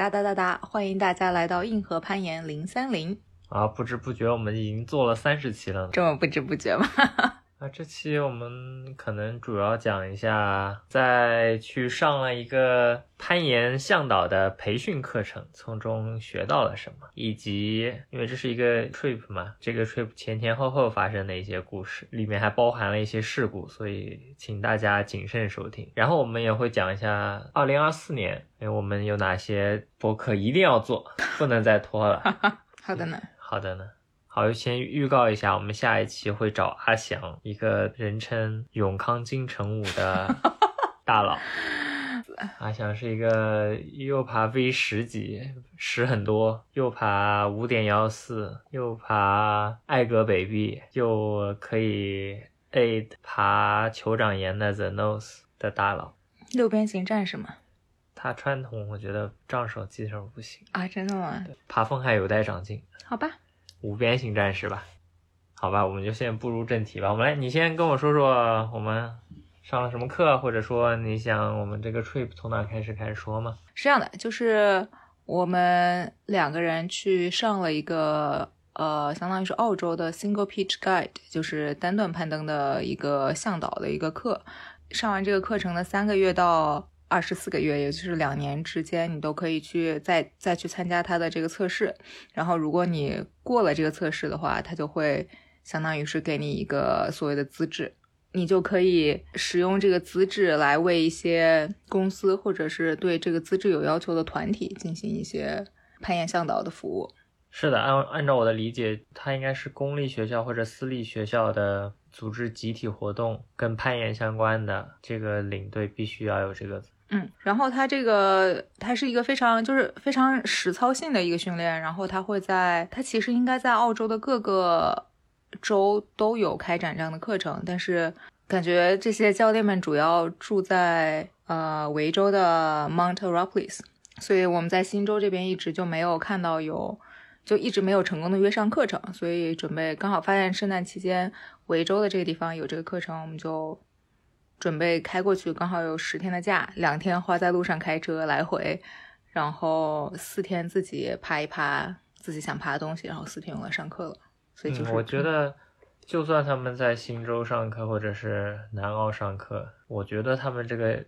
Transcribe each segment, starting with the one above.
哒哒哒哒！欢迎大家来到硬核攀岩零三零。啊，不知不觉我们已经做了三十期了。这么不知不觉吗？那这期我们可能主要讲一下，在去上了一个攀岩向导的培训课程，从中学到了什么，以及因为这是一个 trip 嘛，这个 trip 前前后后发生的一些故事，里面还包含了一些事故，所以请大家谨慎收听。然后我们也会讲一下二零二四年，哎，我们有哪些博客一定要做，不能再拖了。好的呢，好的呢。好，先预告一下，我们下一期会找阿翔，一个人称永康金城武的 大佬。阿翔是一个又爬 V 十级，十很多，又爬五点幺四，又爬艾格北壁，又可以 A 爬酋长岩的 The Nose 的大佬。六边形战士吗？他传统，我觉得仗手基本上不行啊，真的吗？爬峰还有待长进。好吧。无边形战士吧，好吧，我们就先步入正题吧。我们来，你先跟我说说我们上了什么课，或者说你想我们这个 trip 从哪开始开始说吗？是这样的，就是我们两个人去上了一个呃，相当于是澳洲的 Single Pitch Guide，就是单段攀登的一个向导的一个课。上完这个课程的三个月到。二十四个月，也就是两年之间，你都可以去再再去参加他的这个测试。然后，如果你过了这个测试的话，他就会相当于是给你一个所谓的资质，你就可以使用这个资质来为一些公司或者是对这个资质有要求的团体进行一些攀岩向导的服务。是的，按按照我的理解，它应该是公立学校或者私立学校的组织集体活动跟攀岩相关的，这个领队必须要有这个。嗯，然后它这个它是一个非常就是非常实操性的一个训练，然后它会在它其实应该在澳洲的各个州都有开展这样的课程，但是感觉这些教练们主要住在呃维州的 Mount Robles，所以我们在新州这边一直就没有看到有，就一直没有成功的约上课程，所以准备刚好发现圣诞期间维州的这个地方有这个课程，我们就。准备开过去，刚好有十天的假，两天花在路上开车来回，然后四天自己爬一爬自己想爬的东西，然后四天用来上课了。所以就是我觉得，就算他们在新州上课或者是南澳上课，我觉得他们这个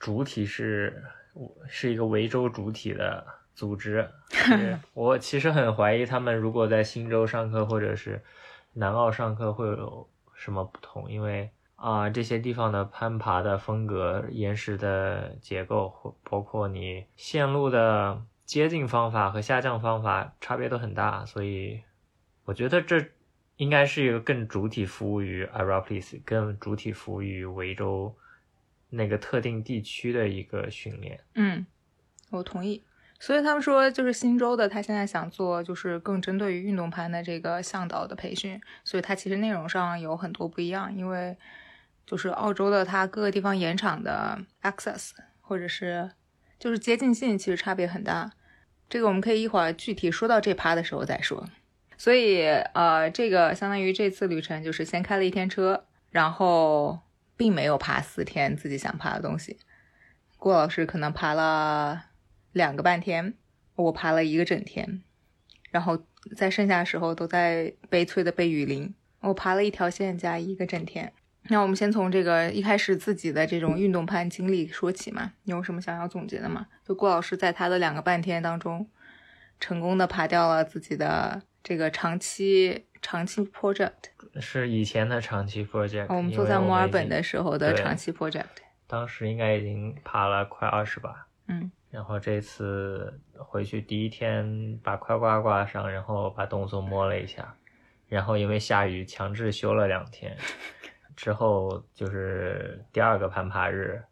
主体是是一个维州主体的组织。我其实很怀疑他们如果在新州上课或者是南澳上课会有什么不同，因为。啊，这些地方的攀爬的风格、岩石的结构，或包括你线路的接近方法和下降方法，差别都很大。所以，我觉得这应该是一个更主体服务于 a r a p l i s 更主体服务于维州那个特定地区的一个训练。嗯，我同意。所以他们说，就是新州的，他现在想做就是更针对于运动攀的这个向导的培训，所以它其实内容上有很多不一样，因为。就是澳洲的，它各个地方盐场的 access 或者是就是接近性其实差别很大。这个我们可以一会儿具体说到这趴的时候再说。所以呃，这个相当于这次旅程就是先开了一天车，然后并没有爬四天自己想爬的东西。郭老师可能爬了两个半天，我爬了一个整天，然后在剩下的时候都在悲催的被雨淋。我爬了一条线加一个整天。那我们先从这个一开始自己的这种运动攀经历说起嘛，你有什么想要总结的吗？就郭老师在他的两个半天当中，成功的爬掉了自己的这个长期长期 project，是以前的长期 project。我们坐在墨尔本的时候的长期 project，当时应该已经爬了快二十吧，嗯，然后这次回去第一天把快挂挂上，然后把动作摸了一下，然后因为下雨强制休了两天。之后就是第二个攀爬日，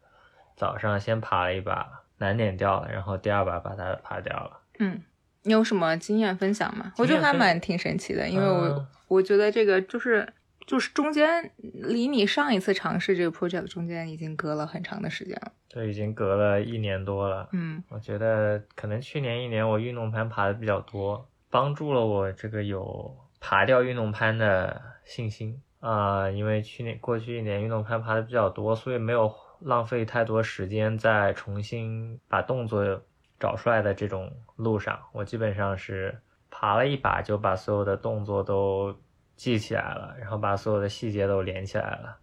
早上先爬了一把，难点掉了，然后第二把把它爬掉了。嗯，你有什么经验分享吗？我觉得还蛮挺神奇的，因为我我觉得这个就是就是中间离你上一次尝试这个 project 中间已经隔了很长的时间了，对，已经隔了一年多了。嗯，我觉得可能去年一年我运动攀爬的比较多，帮助了我这个有爬掉运动攀的信心。啊，因为去年过去一年运动攀爬的比较多，所以没有浪费太多时间在重新把动作找出来的这种路上，我基本上是爬了一把就把所有的动作都记起来了，然后把所有的细节都连起来了。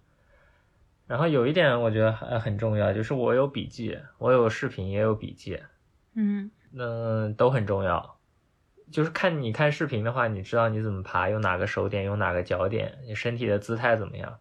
然后有一点我觉得还很重要，就是我有笔记，我有视频也有笔记，嗯那都很重要。就是看你看视频的话，你知道你怎么爬，用哪个手点，用哪个脚点，你身体的姿态怎么样。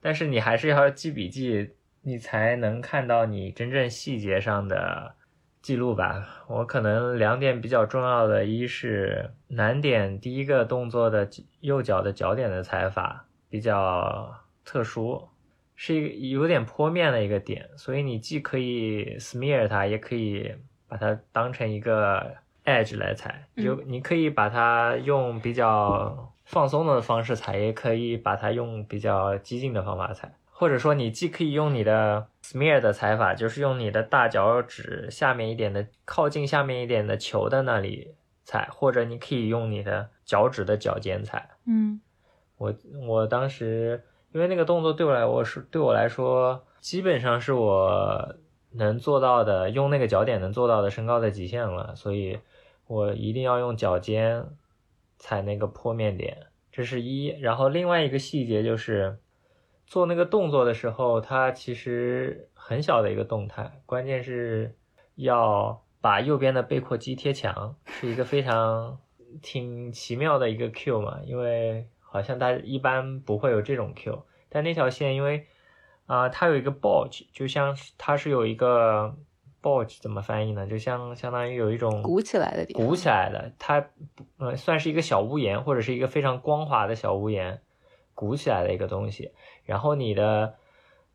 但是你还是要记笔记，你才能看到你真正细节上的记录吧。我可能两点比较重要的，一是难点第一个动作的右脚的脚点的踩法比较特殊，是一个有点坡面的一个点，所以你既可以 smear 它，也可以把它当成一个 edge 来踩，就你可以把它用比较放松的方式踩，也可以把它用比较激进的方法踩，或者说你既可以用你的 smear 的踩法，就是用你的大脚趾下面一点的靠近下面一点的球的那里踩，或者你可以用你的脚趾的脚尖踩。嗯。我我当时因为那个动作对我来我是对我来说基本上是我能做到的，用那个脚点能做到的身高的极限了，所以我一定要用脚尖踩那个坡面点，这是一。然后另外一个细节就是做那个动作的时候，它其实很小的一个动态，关键是要把右边的背阔肌贴墙，是一个非常挺奇妙的一个 Q 嘛，因为好像大家一般不会有这种 Q，但那条线因为啊、它有一个 bulge，就像是它是有一个 bulge 怎么翻译呢？就相相当于有一种鼓起来的地方鼓起来的，它呃算是一个小屋檐，或者是一个非常光滑的小屋檐，鼓起来的一个东西。然后你的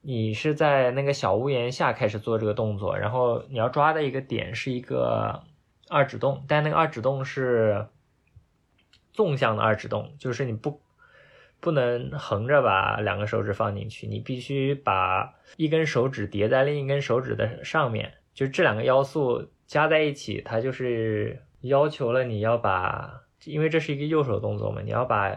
你是在那个小屋檐下开始做这个动作，然后你要抓的一个点是一个二指洞，但那个二指洞是纵向的二指洞，就是你不不能横着把两个手指放进去，你必须把一根手指叠在另一根手指的上面，就这两个要素加在一起，它就是要求了你要把，因为这是一个右手动作嘛，你要把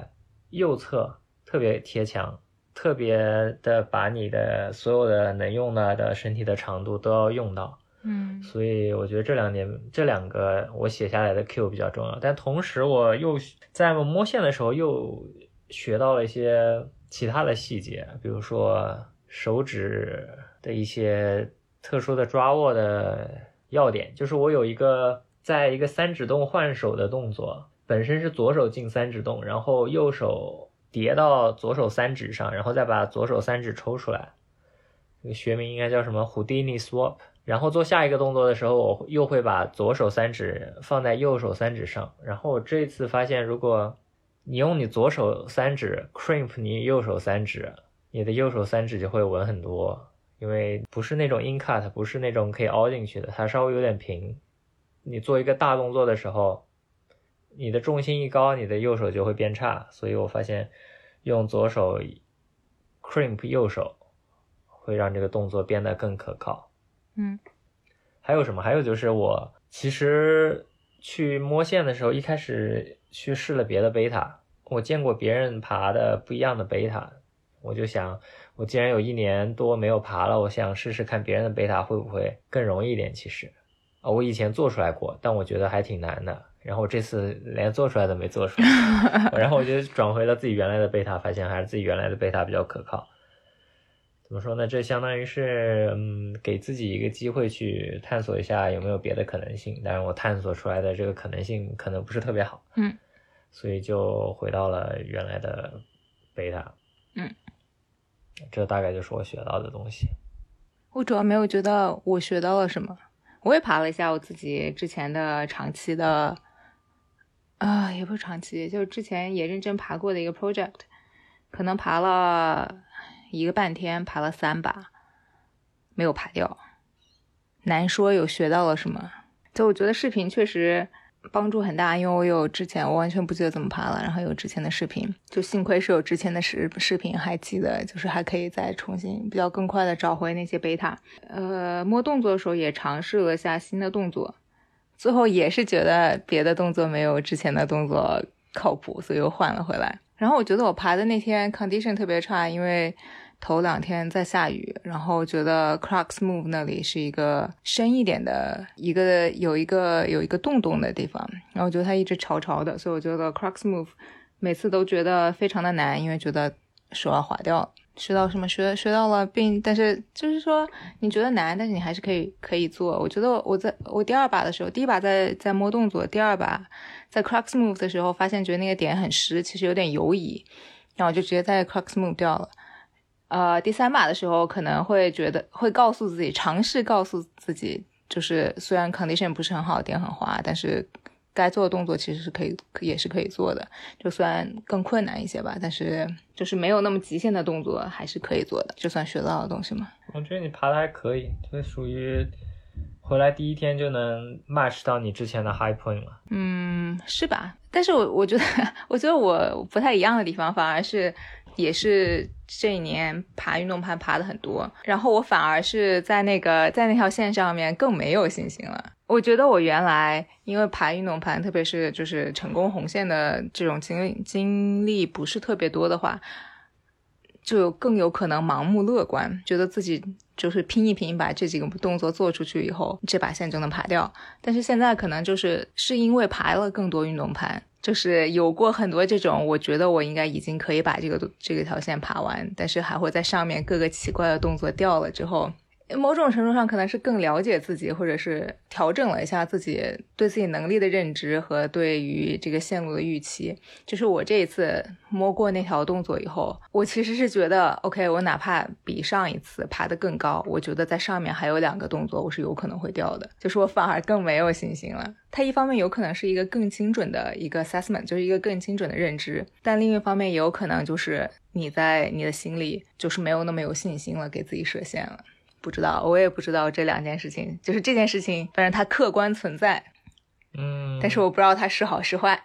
右侧特别贴墙，特别的把你的所有的能用到的身体的长度都要用到。嗯所以我觉得这两点，这两个我写下来的 Q 比较重要。但同时，我又在摸线的时候又学到了一些其他的细节，比如说手指的一些特殊的抓握的要点。就是我有一个在一个三指洞换手的动作，本身是左手进三指洞，然后右手叠到左手三指上，然后再把左手三指抽出来。这个学名应该叫什么 Houdini Swap。然后做下一个动作的时候，我又会把左手三指放在右手三指上。然后我这次发现，如果你用你左手三指 crimp 你右手三指，你的右手三指就会稳很多，因为不是那种 in cut，不是那种可以凹进去的，它稍微有点平。你做一个大动作的时候，你的重心一高，你的右手就会变差。所以我发现用左手 crimp 右手会让这个动作变得更可靠。嗯还有什么？还有就是我其实去摸线的时候，一开始去试了别的贝塔，我见过别人爬的不一样的贝塔，我就想，我既然有一年多没有爬了，我想试试看别人的贝塔会不会更容易一点。其实，啊，我以前做出来过，但我觉得还挺难的。然后这次连做出来都没做出来，然后我就转回了自己原来的贝塔，发现还是自己原来的贝塔比较可靠。怎么说呢？这相当于是，嗯，给自己一个机会去探索一下有没有别的可能性。但是，我探索出来的这个可能性可能不是特别好，嗯，所以就回到了原来的贝塔，嗯，这大概就是我学到的东西。我主要没有觉得我学到了什么，我也爬了一下我自己之前的长期的，啊、也不是长期，就是之前也认真爬过的一个 project，可能爬了一个半天，爬了三把，没有爬掉，难说有学到了什么。就我觉得视频确实帮助很大，因为我有之前我完全不记得怎么爬了，然后有之前的视频，就幸亏是有之前的视视频还记得，就是还可以再重新比较更快的找回那些贝塔。呃，摸动作的时候也尝试了下新的动作，最后也是觉得别的动作没有之前的动作靠谱，所以又换了回来。然后我觉得我爬的那天 condition 特别差，因为头两天在下雨，然后觉得 Crux Move 那里是一个深一点的一个有一个有一个洞洞的地方，然后我觉得它一直潮潮的，所以我觉得 Crux Move 每次都觉得非常的难，因为觉得手要滑掉了。学到什么？学学到了，并但是就是说你觉得难，但是你还是可以可以做。我觉得我在我第二把的时候，第一把在在摸动作，第二把在 Crux Move 的时候，发现觉得那个点很湿，其实有点游移，然后我就直接在 Crux Move 掉了。呃，第三把的时候可能会觉得会告诉自己，尝试告诉自己，就是虽然 condition 不是很好，点很滑，但是该做的动作其实是可以，也是可以做的。就算更困难一些吧，但是就是没有那么极限的动作还是可以做的，就算学到的东西嘛。我觉得你爬的还可以，就属于回来第一天就能 match 到你之前的 high point 了。嗯，是吧？但是我我觉得，我觉得我不太一样的地方，反而是。也是这一年爬运动盘爬的很多，然后我反而是在那个在那条线上面更没有信心了。我觉得我原来因为爬运动盘，特别是就是成功红线的这种经历经历不是特别多的话，就更有可能盲目乐观，觉得自己就是拼一拼把这几个动作做出去以后，这把线就能爬掉。但是现在可能就是是因为爬了更多运动盘。就是有过很多这种，我觉得我应该已经可以把这个这个条线爬完，但是还会在上面各个奇怪的动作掉了之后。某种程度上可能是更了解自己，或者是调整了一下自己对自己能力的认知和对于这个线路的预期。就是我这一次摸过那条动作以后，我其实是觉得，OK，我哪怕比上一次爬得更高，我觉得在上面还有两个动作我是有可能会掉的，就是我反而更没有信心了。它一方面有可能是一个更精准的一个 assessment，就是一个更精准的认知，但另一方面也有可能就是你在你的心里就是没有那么有信心了，给自己设限了。不知道，我也不知道这两件事情，就是这件事情，反正它客观存在，嗯，但是我不知道它是好是坏。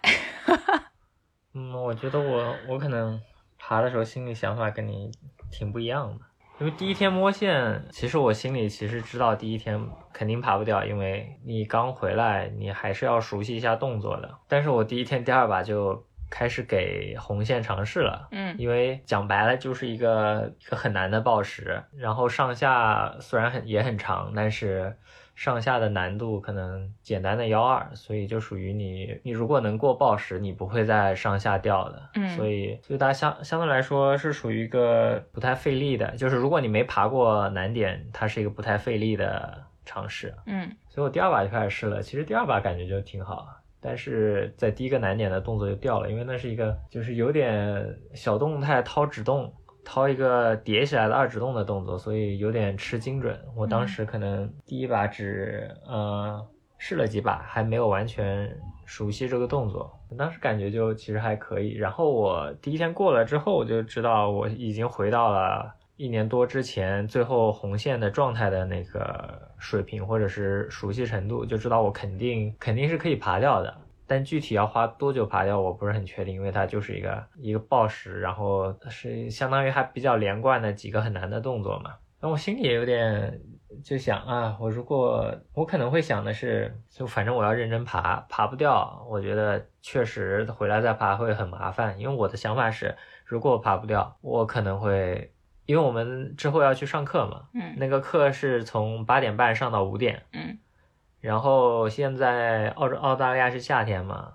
嗯，我觉得我我可能爬的时候心里想法跟你挺不一样的，因为第一天摸线，其实我心里其实知道第一天肯定爬不掉，因为你刚回来，你还是要熟悉一下动作的。但是我第一天第二把就。开始给红线尝试了，嗯，因为讲白了就是一个一个很难的报时，然后上下虽然很也很长，但是上下的难度可能简单的幺二，所以就属于你你如果能过报时，你不会再上下掉的，嗯，所以所以它相相对来说是属于一个不太费力的，就是如果你没爬过难点，它是一个不太费力的尝试，嗯，所以我第二把就开始试了，其实第二把感觉就挺好。但是在第一个难点的动作就掉了，因为那是一个就是有点小动态掏指洞，掏一个叠起来的二指洞的动作，所以有点吃精准。我当时可能第一把只呃试了几把，还没有完全熟悉这个动作。当时感觉就其实还可以。然后我第一天过了之后，我就知道我已经回到了。一年多之前，最后红线的状态的那个水平或者是熟悉程度，就知道我肯定肯定是可以爬掉的。但具体要花多久爬掉，我不是很确定，因为它就是一个一个暴食，然后是相当于还比较连贯的几个很难的动作嘛。那我心里也有点就想啊，我如果我可能会想的是，就反正我要认真爬，爬不掉，我觉得确实回来再爬会很麻烦。因为我的想法是，如果我爬不掉，我可能会。因为我们之后要去上课嘛，嗯，那个课是从八点半上到五点，嗯，然后现在澳洲澳大利亚是夏天嘛，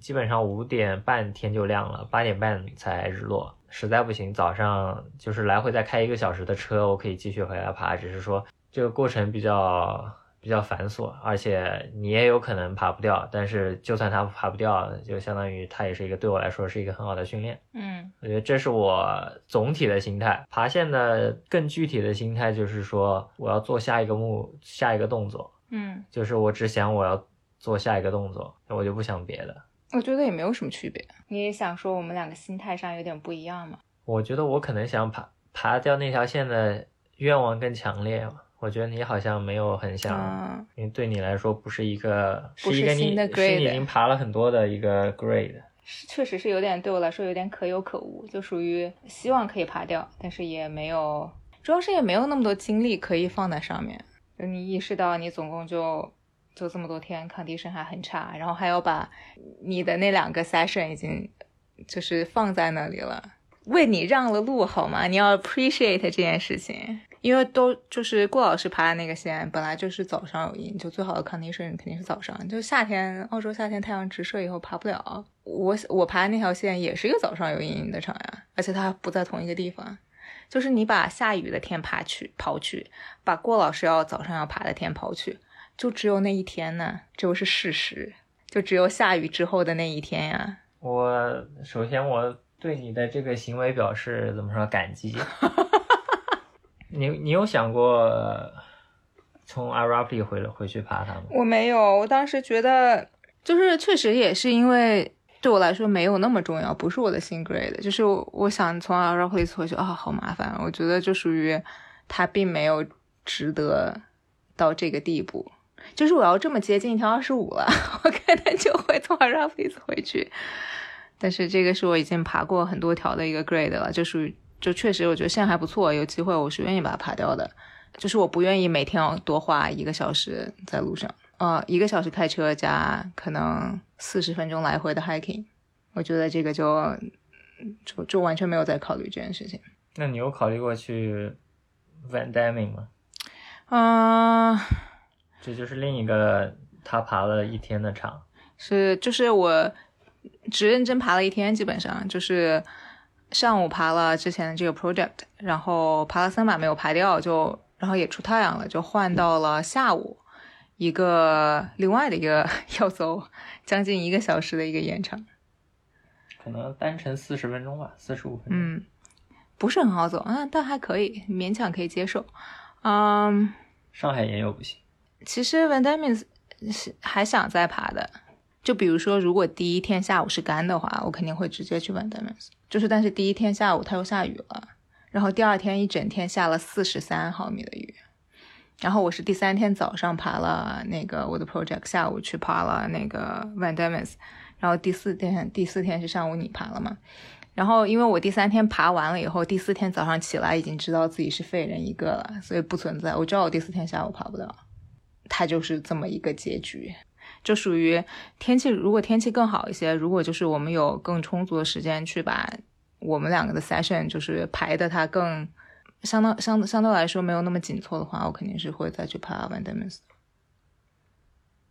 基本上五点半天就亮了，八点半才日落，实在不行早上就是来回再开一个小时的车，我可以继续回来爬，只是说这个过程比较。比较繁琐，而且你也有可能爬不掉。但是就算它爬不掉，就相当于它也是一个对我来说是一个很好的训练。嗯，我觉得这是我总体的心态。爬线的更具体的心态就是说，我要做下一个目下一个动作。嗯，就是我只想我要做下一个动作，我就不想别的。我觉得也没有什么区别。你也想说我们两个心态上有点不一样吗？我觉得我可能想爬爬掉那条线的愿望更强烈嘛。我觉得你好像没有很想，因为对你来说不是一个，是一个你是你已经爬了很多的一个 grade，是确实是有点对我来说有点可有可无，就属于希望可以爬掉，但是也没有，主要是也没有那么多精力可以放在上面。就你意识到你总共就就这么多天，condition 还很差，然后还要把你的那两个 session 已经就是放在那里了。为你让了路好吗？你要 appreciate 这件事情。因为都就是郭老师爬的那个线，本来就是早上有阴，就最好的 condition 肯定是早上。就夏天，澳洲夏天太阳直射以后爬不了。我我爬的那条线也是一个早上有阴影的场呀，而且它不在同一个地方。就是你把下雨的天爬去刨去，把郭老师要早上要爬的天刨去，就只有那一天呢，这就是事实。就只有下雨之后的那一天呀。我首先我对你的这个行为表示怎么说感激。你你有想过从 Arapi 回回去爬它吗？我没有，我当时觉得就是确实也是因为对我来说没有那么重要，不是我的新 grade，就是我想从 Arapi 回去啊，好麻烦，我觉得就属于它并没有值得到这个地步，就是我要这么接近一条二十五了，我可能就会从 Arapi 回去，但是这个是我已经爬过很多条的一个 grade 了，就属于。就确实，我觉得线还不错，有机会我是愿意把它爬掉的。就是我不愿意每天要多花一个小时在路上，呃，一个小时开车加可能四十分钟来回的 hiking，我觉得这个就就就完全没有在考虑这件事情。那你有考虑过去 Van Damme 吗？啊，这就是另一个他爬了一天的场。是，就是我只认真爬了一天，基本上就是。上午爬了之前的这个 project，然后爬了三把没有爬掉，就然后也出太阳了，就换到了下午一个另外的一个 要走将近一个小时的一个延长，可能单程四十分钟吧，四十五分钟，嗯，不是很好走啊，但还可以勉强可以接受，嗯，上海也有不行，其实 Van Diemen 是还想再爬的。就比如说，如果第一天下午是干的话，我肯定会直接去 Van d i m e s 就是，但是第一天下午它又下雨了，然后第二天一整天下了四十三毫米的雨，然后我是第三天早上爬了那个我的 project，下午去爬了那个 Van d i m e s 然后第四天第四天是上午你爬了嘛？然后因为我第三天爬完了以后，第四天早上起来已经知道自己是废人一个了，所以不存在。我知道我第四天下午爬不了，它就是这么一个结局。就属于天气，如果天气更好一些，如果就是我们有更充足的时间去把我们两个的 session 就是排的它更相当相相对来说没有那么紧凑的话，我肯定是会再去爬 Van d i m e s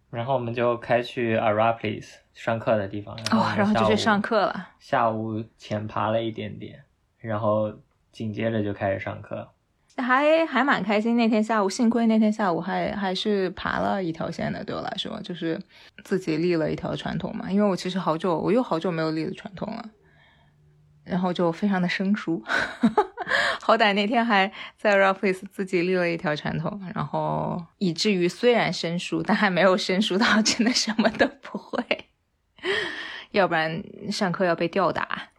然后我们就开去 Arapiles 上课的地方，哦，然后就去上课了。下午浅爬了一点点，然后紧接着就开始上课。还还蛮开心，那天下午幸亏那天下午还还是爬了一条线的，对我来说就是自己立了一条传统嘛。因为我其实好久我又好久没有立的传统了，然后就非常的生疏。好歹那天还在 rapace 自己立了一条传统，然后以至于虽然生疏，但还没有生疏到真的什么都不会，要不然上课要被吊打。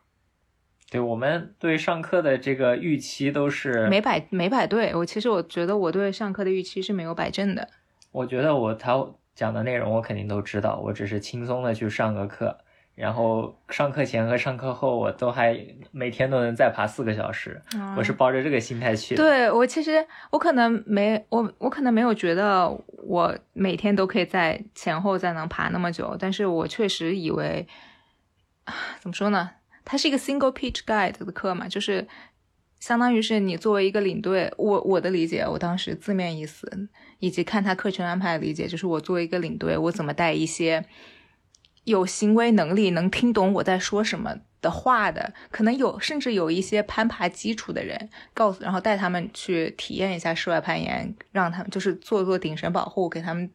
对我们对上课的这个预期都是没摆没摆对，我其实我觉得我对上课的预期是没有摆正的。我觉得我他讲的内容我肯定都知道，我只是轻松的去上个课，然后上课前和上课后我都还每天都能再爬四个小时，我是抱着这个心态去的。对我其实我可能没我我可能没有觉得我每天都可以在前后再能爬那么久，但是我确实以为怎么说呢？它是一个 single pitch guide 的课嘛，就是相当于是你作为一个领队，我我的理解，我当时字面意思以及看他课程安排的理解，就是我作为一个领队，我怎么带一些有行为能力、能听懂我在说什么的话的，可能有甚至有一些攀爬基础的人，告诉然后带他们去体验一下室外攀岩，让他们就是做做顶绳保护，给他们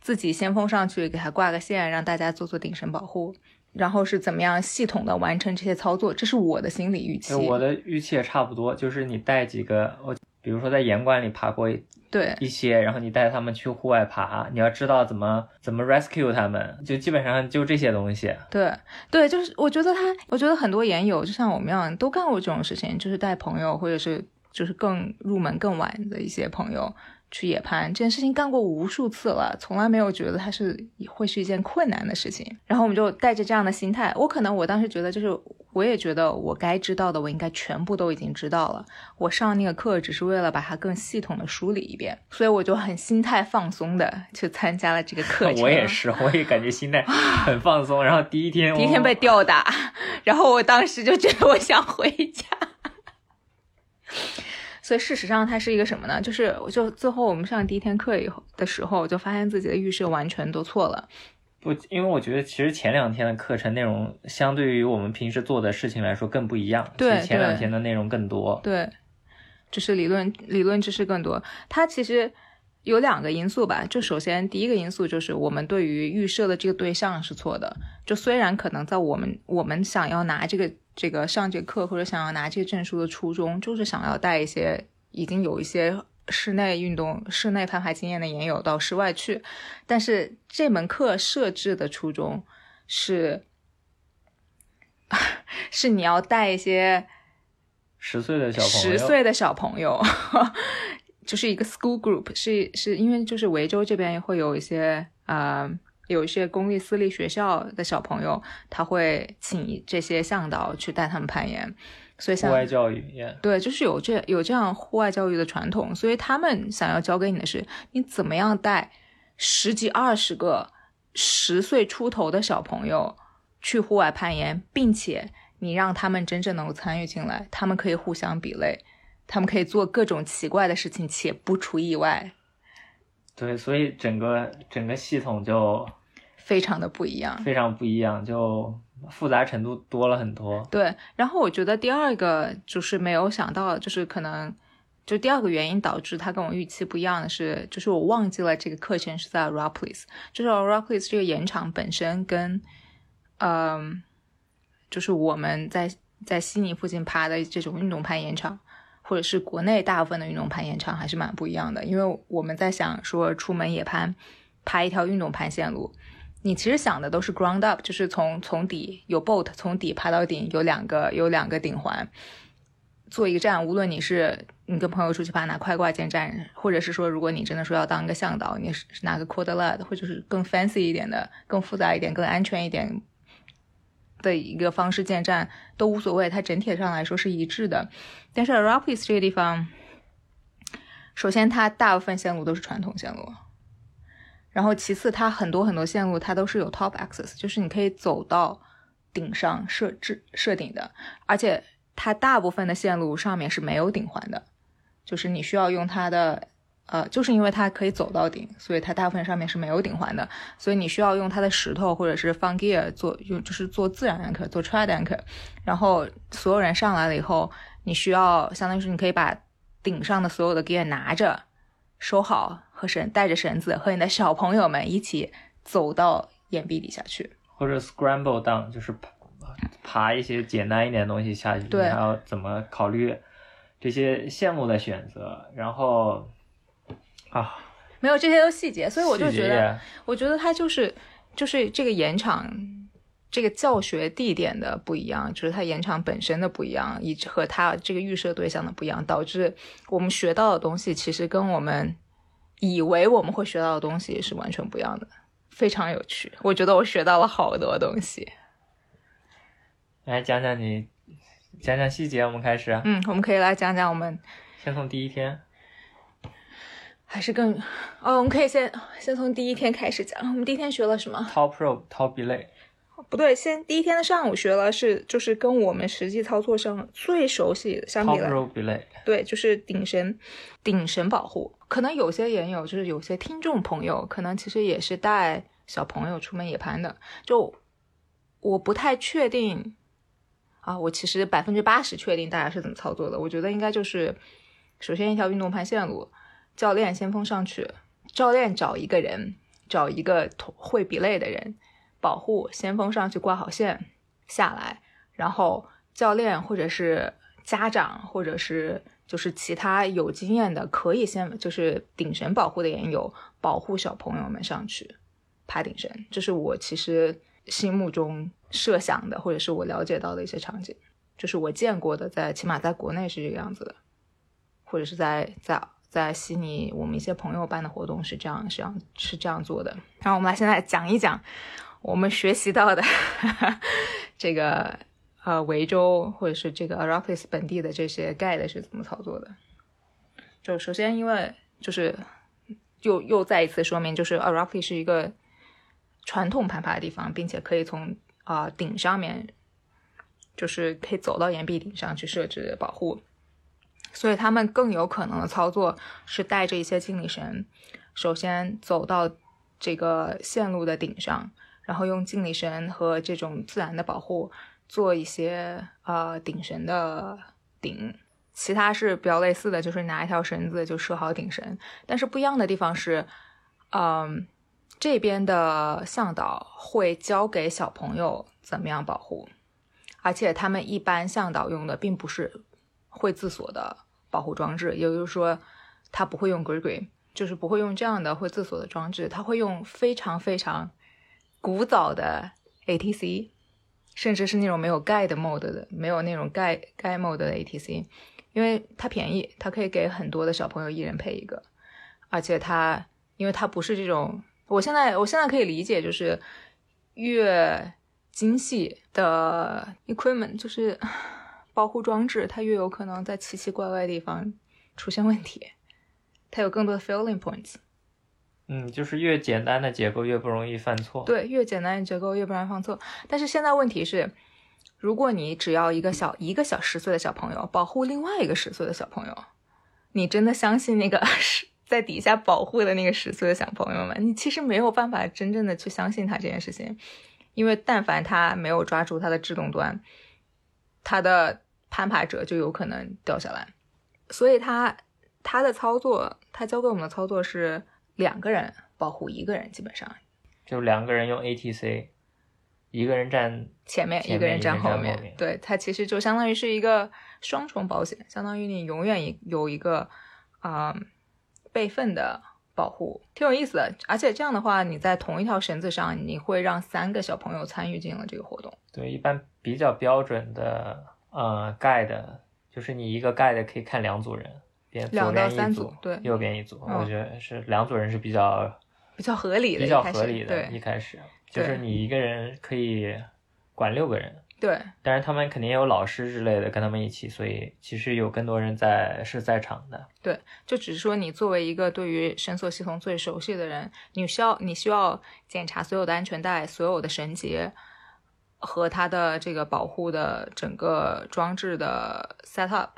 自己先锋上去，给他挂个线，让大家做做顶绳保护。然后是怎么样系统的完成这些操作？这是我的心理预期。我的预期也差不多，就是你带几个，我比如说在岩馆里爬过对一些，然后你带他们去户外爬，你要知道怎么怎么 rescue 他们，就基本上就这些东西。对对，就是我觉得他，我觉得很多岩友就像我们一样都干过这种事情，就是带朋友或者是就是更入门更晚的一些朋友。去野攀这件事情干过无数次了，从来没有觉得它是会是一件困难的事情。然后我们就带着这样的心态，我可能我当时觉得就是我也觉得我该知道的我应该全部都已经知道了。我上那个课只是为了把它更系统的梳理一遍，所以我就很心态放松的 去参加了这个课 程。我也是，我也感觉心态很放松。然后第一天，第一天被吊打，然后我当时就觉得我想回家。所以事实上，它是一个什么呢？就是我就最后我们上第一天课以后的时候，我就发现自己的预设完全都错了。不，因为我觉得其实前两天的课程内容，相对于我们平时做的事情来说更不一样。对，前两天的内容更多。对，就是理论理论知识更多。它其实有两个因素吧。就首先第一个因素就是我们对于预设的这个对象是错的。就虽然可能在我们我们想要拿这个这个上节课或者想要拿这个证书的初衷，就是想要带一些已经有一些。室内运动、室内攀爬经验的研友到室外去，但是这门课设置的初衷是，是你要带一些十岁的小朋友，十岁的小朋友，就是一个 school group，是是因为就是维州这边会有一些啊，有一些公立私立学校的小朋友，他会请这些向导去带他们攀岩。所以，户外教育，对，就是有这有这样户外教育的传统，所以他们想要教给你的是，你怎么样带十几二十个十岁出头的小朋友去户外攀岩，并且你让他们真正能够参与进来，他们可以互相比类，他们可以做各种奇怪的事情，且不出意外。对，所以整个整个系统就非常的不一样，非常不一样，就。复杂程度多了很多，对。然后我觉得第二个就是没有想到，就是可能就第二个原因导致它跟我预期不一样的是，就是我忘记了这个课程是在 Rockplace，就是 Rockplace 这个岩场本身跟，嗯，就是我们在在悉尼附近爬的这种运动攀岩场，或者是国内大部分的运动攀岩场还是蛮不一样的，因为我们在想说出门野攀，爬一条运动攀线路。你其实想的都是 ground up，就是从从底有 boat 从底爬到顶，有两个有两个顶环，做一个站。无论你是你跟朋友出去爬拿快挂建站，或者是说如果你真的说要当一个向导，你是拿个 cord lad，或者是更 fancy 一点的、更复杂一点、更安全一点的一个方式建站都无所谓，它整体上来说是一致的。但是 Rapids 这个地方，首先它大部分线路都是传统线路。然后其次，它很多很多线路它都是有 top access，就是你可以走到顶上设置设顶的，而且它大部分的线路上面是没有顶环的，就是你需要用它的，呃，就是因为它可以走到顶，所以它大部分上面是没有顶环的，所以你需要用它的石头或者是放 gear 做用，就是做自然 anchor，做 trad anchor，然后所有人上来了以后，你需要相当于是你可以把顶上的所有的 gear 拿着收好。和绳带着绳子和你的小朋友们一起走到岩壁底下去，或者 scramble down，就是爬爬一些简单一点的东西下去。对，还要怎么考虑这些线路的选择？然后啊，没有这些都细节，所以我就觉得，我觉得它就是就是这个岩场这个教学地点的不一样，就是它岩场本身的不一样，以及和它这个预设对象的不一样，导致我们学到的东西其实跟我们。以为我们会学到的东西是完全不一样的，非常有趣。我觉得我学到了好多东西。来讲讲你，讲讲细节。我们开始。嗯，我们可以来讲讲我们。先从第一天。还是更哦，我们可以先先从第一天开始讲。我们第一天学了什么？Top rope, top belay。不对，先第一天的上午学了是就是跟我们实际操作上最熟悉相比了，对，就是顶神，顶神保护。可能有些研友就是有些听众朋友，可能其实也是带小朋友出门野攀的。就我不太确定啊，我其实百分之八十确定大家是怎么操作的。我觉得应该就是首先一条运动攀线路，教练先锋上去，教练找一个人，找一个会比类的人。保护先锋上去挂好线下来，然后教练或者是家长或者是就是其他有经验的可以先就是顶绳保护的也有保护小朋友们上去爬顶绳，这是我其实心目中设想的或者是我了解到的一些场景，就是我见过的，在起码在国内是这个样子的，或者是在在在悉尼我们一些朋友办的活动是这样是这样是这样做的。然后我们来现在讲一讲。我们学习到的 这个呃维州或者是这个 Arapalis 本地的这些 guide 是怎么操作的。就首先，因为就是又又再一次说明，就是 Arapalis 是一个传统攀爬的地方，并且可以从啊、顶上面，就是可以走到岩壁顶上去设置保护，所以他们更有可能的操作是带着一些静力绳，首先走到这个线路的顶上，然后用静力绳和这种自然的保护做一些呃顶绳的顶。其他是比较类似的，就是拿一条绳子就设好顶绳，但是不一样的地方是，嗯，这边的向导会教给小朋友怎么样保护，而且他们一般向导用的并不是会自锁的保护装置，也就是说，他不会用 g r i g r y 就是不会用这样的会自锁的装置，他会用非常非常古早的 ATC，甚至是那种没有盖的 mode 的，没有那种盖盖 mode 的 ATC，因为它便宜，它可以给很多的小朋友一人配一个，而且它因为它不是这种，我现在我现在可以理解，就是越精细的 equipment，就是保护装置，它越有可能在奇奇怪怪的地方出现问题，它有更多的 failing points。嗯，就是越简单的结构越不容易犯错。对，越简单的结构越不容易犯错。但是现在问题是，如果你只要一个小一个小十岁的小朋友保护另外一个十岁的小朋友，你真的相信那个 十在底下保护的那个十岁的小朋友吗？你其实没有办法真正的去相信他这件事情，因为但凡他没有抓住他的制动端，他的攀爬者就有可能掉下来。所以他他的操作，他教给我们的操作是两个人保护一个人，基本上就两个人用 ATC，一个人站前面一个人站后面，对，它其实就相当于是一个双重保险，相当于你永远一有一个啊、备份的保护，挺有意思的。而且这样的话，你在同一条绳子上，你会让三个小朋友参与进了这个活动。对，一般比较标准的呃 guide，就是你一个 guide 可以看两组人，两到三组对右边一组，嗯我觉得是两组人是比较比较合理的，比较合理的。一开始就是你一个人可以管六个人，对但是他们肯定有老师之类的跟他们一起，所以其实有更多人在是在场的。对，就只是说你作为一个对于绳索系统最熟悉的人，你需要你需要检查所有的安全带、所有的绳结和它的这个保护的整个装置的 setup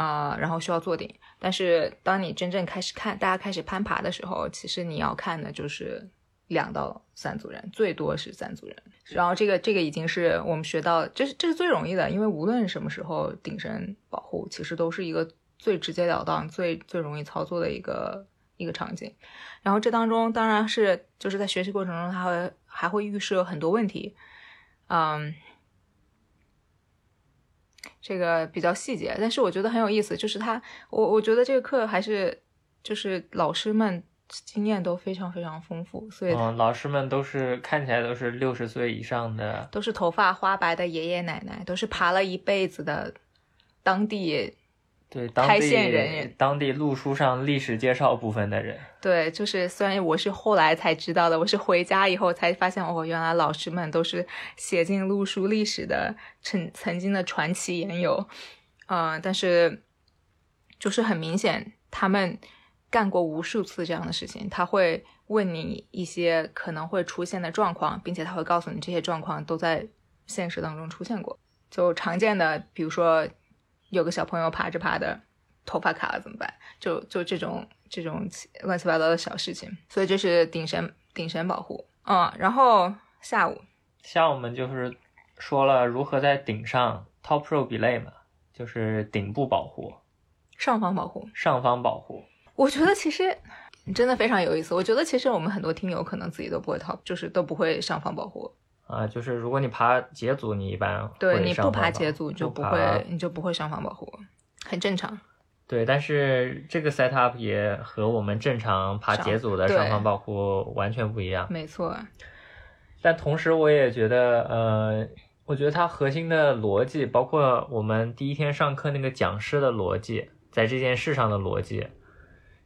啊、然后需要坐顶。但是当你真正开始看，大家开始攀爬的时候，其实你要看的就是两到三组人，最多是三组人。然后这个这个已经是我们学到，这是这是最容易的，因为无论什么时候顶绳保护，其实都是一个最直截了当、最最容易操作的一个一个场景。然后这当中当然是就是在学习过程中，它会还会预设很多问题，嗯，这个比较细节，但是我觉得很有意思，就是他我我觉得这个课还是就是老师们经验都非常非常丰富，所以嗯，老师们都是看起来都是六十岁以上的，都是头发花白的爷爷奶奶，都是爬了一辈子的当地，对当开地线人当地路书上历史介绍部分的人。对，就是虽然我是后来才知道的，我是回家以后才发现，哦，原来老师们都是写进路书历史的曾曾经的传奇言友，嗯、但是就是很明显，他们干过无数次这样的事情，他会问你一些可能会出现的状况，并且他会告诉你这些状况都在现实当中出现过。就常见的，比如说有个小朋友爬着爬的，头发卡了怎么办？就就这种这种乱七八糟的小事情，所以这是顶神顶神保护。嗯，然后下午下午我们就是说了如何在顶上 top row belay 嘛，就是顶部保护、上方保护，上方保护。我觉得其实真的非常有意思。我觉得其实我们很多听友可能自己都不会 top，就是都不会上方保护。啊，就是如果你爬节组，你一般对，会你不爬节组，就不爬会，你就不会上方保护，很正常。对，但是这个 setup 也和我们正常爬上节组的上方保护完全不一样。没错，但同时，我也觉得，呃，我觉得它核心的逻辑，包括我们第一天上课那个讲师的逻辑，在这件事上的逻辑，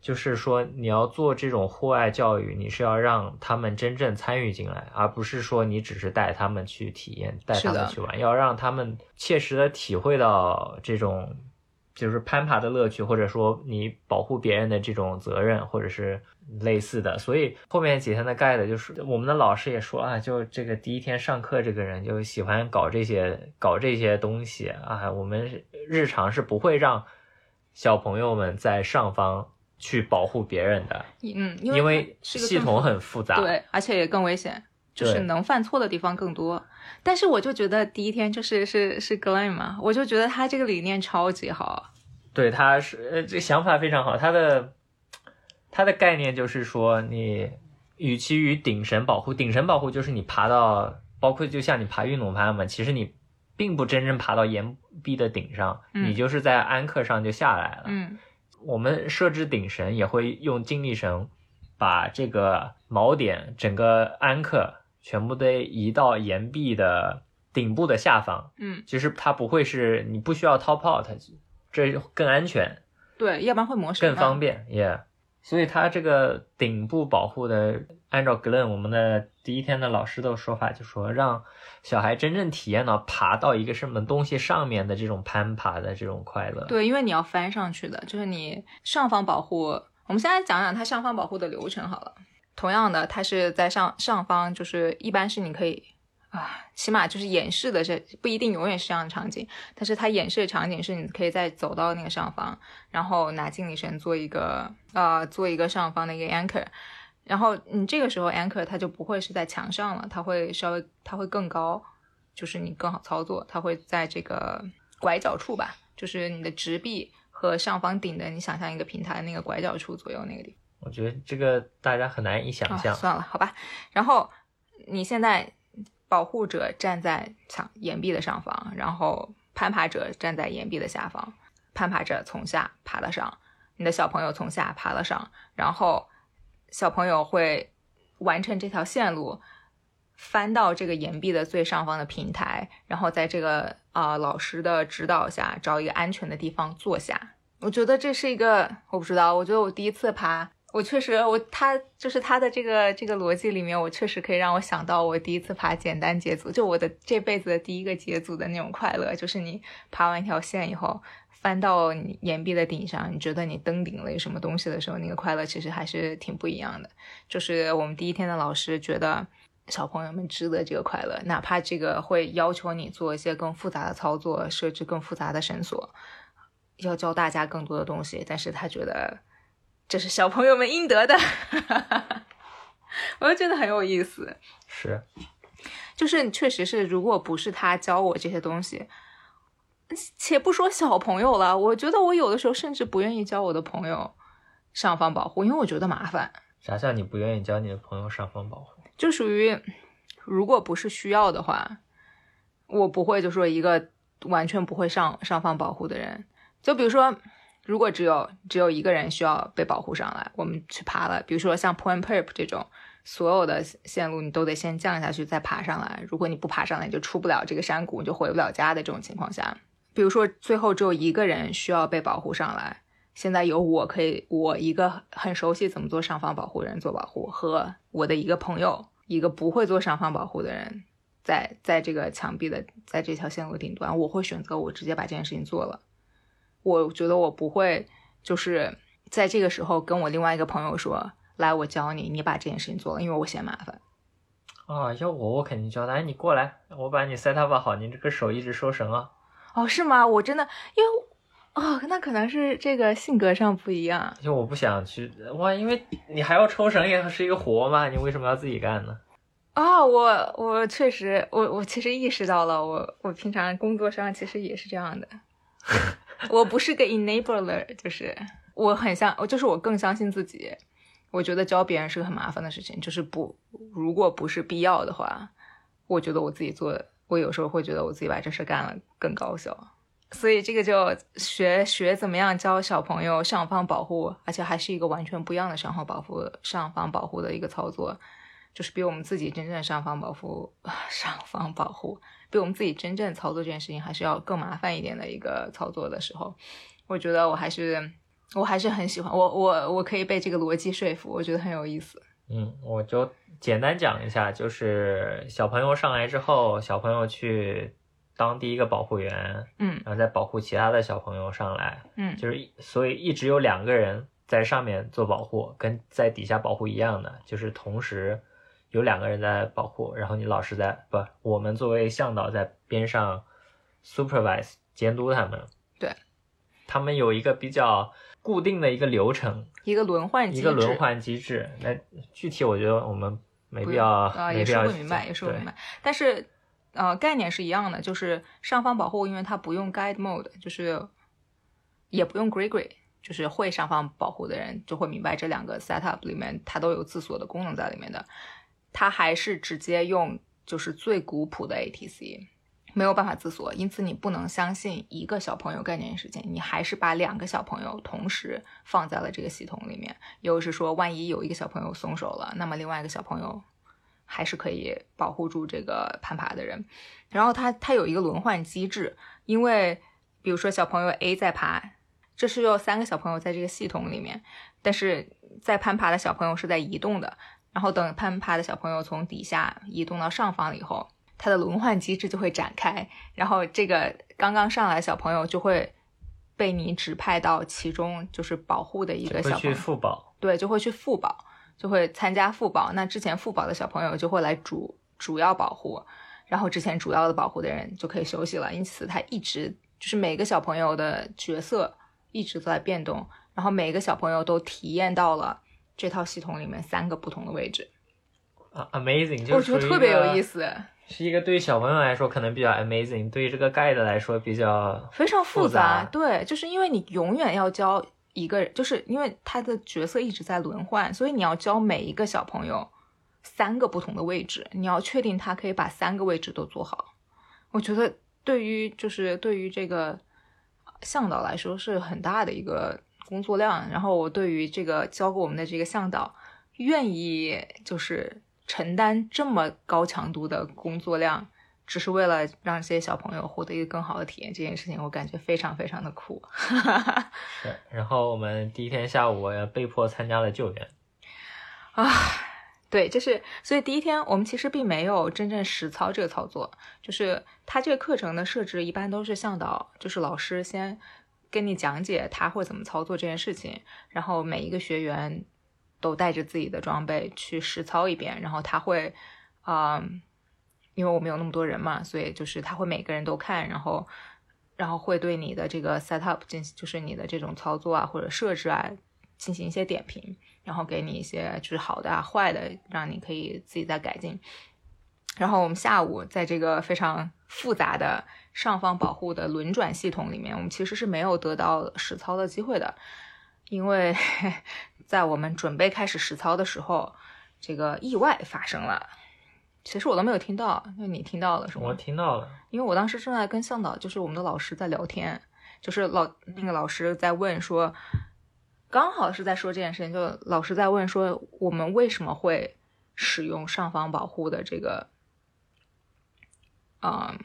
就是说你要做这种户外教育，你是要让他们真正参与进来，而不是说你只是带他们去体验，带他们去玩，要让他们切实的体会到这种就是攀爬的乐趣，或者说你保护别人的这种责任，或者是类似的。所以后面几天的 guide 就是我们的老师也说啊，就这个第一天上课这个人就喜欢搞这些搞这些东西啊，我们日常是不会让小朋友们在上方。去保护别人的，嗯，因为系统很复杂，对，而且也更危险，就是能犯错的地方更多。但是我就觉得第一天就是是是 Glen 嘛，我就觉得他这个理念超级好，对，他是呃这想法非常好，他的他的概念就是说，你与其与顶神保护，顶神保护就是你爬到，包括就像你爬运动攀嘛，其实你并不真正爬到岩壁的顶上，你就是在安克上就下来了，嗯。我们设置顶绳也会用精力绳，把这个锚点整个安克全部都移到岩壁的顶部的下方。嗯，其实它不会是你不需要 top out，这更安全。对，要不然会磨损。更方便，yeah。所以它这个顶部保护的，按照 Glen 我们的第一天的老师的说法，就说让小孩真正体验到爬到一个什么东西上面的这种攀爬的这种快乐。对，因为你要翻上去的，就是你上方保护。我们现在讲讲它上方保护的流程好了。同样的，它是在上上方，就是一般是你可以。啊，起码就是演示的是不一定永远是这样的场景，但是它演示的场景是你可以再走到那个上方，然后拿静力绳做一个呃做一个上方的一个 anchor，然后你这个时候 anchor 它就不会是在墙上了，它会稍微它会更高，就是你更好操作，它会在这个拐角处吧，就是你的直臂和上方顶的，你想象一个平台的那个拐角处左右那个地方。我觉得这个大家很难以想象。算了，好吧。然后你现在。保护者站在墙岩壁的上方，然后攀爬者站在岩壁的下方。攀爬者从下爬了上，你的小朋友从下爬了上，然后小朋友会完成这条线路，翻到这个岩壁的最上方的平台，然后在这个啊老师的指导下找一个安全的地方坐下。我觉得这是一个，我不知道，我觉得我第一次爬。我确实，我他就是他的这个这个逻辑里面，我确实可以让我想到我第一次爬简单节组，就我的这辈子的第一个节组的那种快乐，就是你爬完一条线以后，翻到岩壁的顶上，你觉得你登顶了一什么东西的时候，那个快乐其实还是挺不一样的。就是我们第一天的老师觉得小朋友们值得这个快乐，哪怕这个会要求你做一些更复杂的操作，设置更复杂的绳索，要教大家更多的东西，但是他觉得。这是小朋友们应得的，我就觉得很有意思。是，就是确实是，如果不是他教我这些东西，且不说小朋友了，我觉得我有的时候甚至不愿意教我的朋友上方保护，因为我觉得麻烦。啥叫你不愿意教你的朋友上方保护？就属于，如果不是需要的话，我不会就说一个完全不会上上方保护的人，就比如说。如果只有只有一个人需要被保护上来，我们去爬了，比如说像 Point Perp 这种，所有的线路你都得先降下去再爬上来。如果你不爬上来，你就出不了这个山谷，你就回不了家的这种情况下，比如说最后只有一个人需要被保护上来，现在有我可以，我一个很熟悉怎么做上方保护的人做保护，和我的一个朋友，一个不会做上方保护的人，在在这个墙壁的在这条线路顶端，我会选择我直接把这件事情做了。我觉得我不会，就是在这个时候跟我另外一个朋友说：“来，我教你，你把这件事情做了，因为我嫌麻烦。”啊，要我我肯定教他。哎，你过来，我把你 set up 好，你这个手一直收绳啊。哦，是吗？我真的，因为哦，那可能是这个性格上不一样。就我不想去哇，因为你还要抽绳，也是一个活嘛，你为什么要自己干呢？啊，我我确实，我我其实意识到了，我我平常工作上其实也是这样的。我不是个 enabler，就是我很相，就是我更相信自己。我觉得教别人是个很麻烦的事情，就是不，如果不是必要的话，我觉得我自己做，我有时候会觉得我自己把这事干了更高效。所以这个就学学怎么样教小朋友上方保护，而且还是一个完全不一样的上方保护、上方保护的一个操作，就是比我们自己真正上方保护、上方保护。比我们自己真正操作这件事情还是要更麻烦一点的一个操作的时候，我觉得我还是我还是很喜欢，我我我可以被这个逻辑说服，我觉得很有意思。嗯，我就简单讲一下，就是小朋友上来之后，小朋友去当第一个保护员，嗯。然后再保护其他的小朋友上来，嗯。就是所以一直有两个人在上面做保护，跟在底下保护一样的，就是同时有两个人在保护，然后你老师在不，我们作为向导在边上 supervise 监督他们。对，他们有一个比较固定的一个流程，一个轮换机制，一个轮换机制。那具体我觉得我们没必要，啊，也说不明白，也说不明白。但是呃，概念是一样的，就是上方保护，因为它不用 guide mode，就是也不用 gray gray，就是会上方保护的人就会明白这两个 setup 里面它都有自锁的功能在里面的。它还是直接用就是最古朴的 ATC。没有办法自锁，因此你不能相信一个小朋友干这件事情，你还是把两个小朋友同时放在了这个系统里面。又是说，万一有一个小朋友松手了，那么另外一个小朋友还是可以保护住这个攀爬的人。然后它它有一个轮换机制，因为比如说小朋友 A 在爬，这是有三个小朋友在这个系统里面，但是在攀爬的小朋友是在移动的。然后等攀爬的小朋友从底下移动到上方了以后，它的轮换机制就会展开，然后这个刚刚上来的小朋友就会被你指派到其中就是保护的一个会去小朋友，复保。对，就会去复保，就会参加复保。那之前复保的小朋友就会来主主要保护，然后之前主要的保护的人就可以休息了。因此，他一直就是每个小朋友的角色一直都在变动，然后每个小朋友都体验到了这套系统里面三个不同的位置，啊，amazing，就我觉得特别有意，思。是一个对于小朋友来说可能比较 amazing，对于这个 guide 来说比较非常复复杂对，就是因为你永远要教一个人，就是因为他的角色一直在轮换，所以你要教每一个小朋友三个不同的位置，你要确定他可以把三个位置都做好。我觉得对于就是对于这个向导来说是很大的一个工作量，然后我对于这个教给我们的这个向导愿意就是承担这么高强度的工作量，只是为了让这些小朋友获得一个更好的体验，这件事情我感觉非常非常的酷。是。然后我们第一天下午也被迫参加了救援，啊，对，就是所以第一天我们其实并没有真正实操这个操作，就是它这个课程的设置一般都是向导，就是老师先跟你讲解他会怎么操作这件事情，然后每一个学员都带着自己的装备去实操一遍，然后他会，嗯，因为我们有那么多人嘛，所以就是他会每个人都看，然后。然后会对你的这个 setup 进行，就是你的这种操作啊或者设置啊进行一些点评，然后给你一些就是好的啊坏的，让你可以自己再改进。然后我们下午在这个非常复杂的上方保护的轮转系统里面，我们其实是没有得到实操的机会的，因为在我们准备开始实操的时候，这个意外发生了。其实我都没有听到，那你听到了是吗？我听到了，因为我当时正在跟向导，就是我们的老师在聊天，就是老那个老师在问说，刚好是在说这件事情，就老师在问说，我们为什么会使用上方保护的这个，嗯，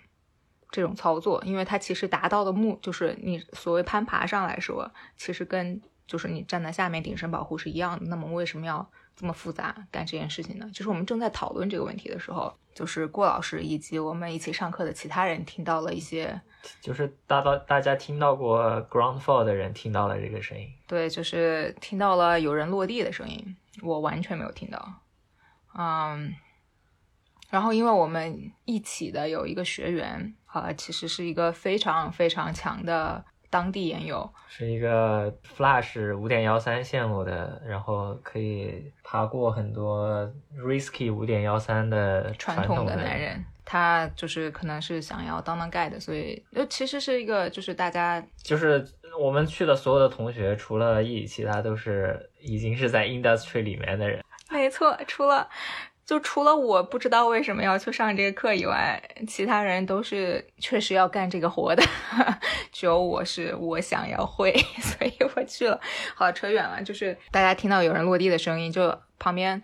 这种操作？因为它其实达到的目，就是你所谓攀爬上来说，其实跟就是你站在下面顶身保护是一样的。那么为什么要这么复杂干这件事情呢？就是我们正在讨论这个问题的时候，就是郭老师以及我们一起上课的其他人听到了一些，就是大到大家听到过 ground fall 的人听到了这个声音，对，就是听到了有人落地的声音，我完全没有听到。嗯，然后因为我们一起的有一个学员啊、呃其实是一个非常非常强的当地研友，是一个 Flash 五点幺三线路的，然后可以爬过很多 risky 五点幺三的传统统的男人，他就是可能是想要当当 guide，所以就其实是一个就是大家就是我们去的所有的同学，除了 E，，其他都是已经是在 industry 里面的人。没错，除了就除了我不知道为什么要去上这个课以外，其他人都是确实要干这个活的，只有我是我想要会，所以我去了。好，扯远了，就是大家听到有人落地的声音，就旁边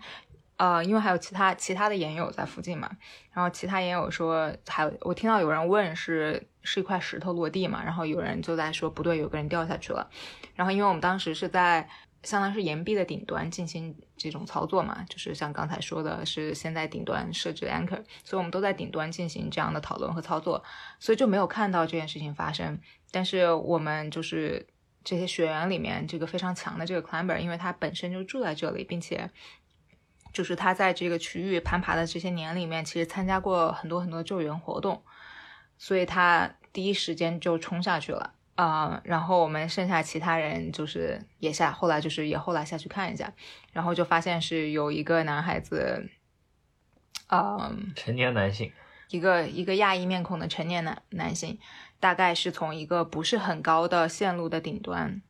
呃，因为还有其他其他的研友在附近嘛，然后其他研友说，还有我听到有人问是是一块石头落地嘛，然后有人就在说不对，有个人掉下去了。然后因为我们当时是在相当是岩壁的顶端进行这种操作嘛，就是像刚才说的是先在顶端设置 anchor，所以我们都在顶端进行这样的讨论和操作，所以就没有看到这件事情发生。但是我们就是这些学员里面这个非常强的这个 climber，因为他本身就住在这里，并且。就是他在这个区域攀爬的这些年里面，其实参加过很多很多救援活动，所以他第一时间就冲下去了啊。然后我们剩下其他人就是也下，后来就是也后来下去看一下，然后就发现是有一个男孩子，嗯，成年男性，一个一个亚裔面孔的成年男男性，大概是从一个不是很高的线路的顶端，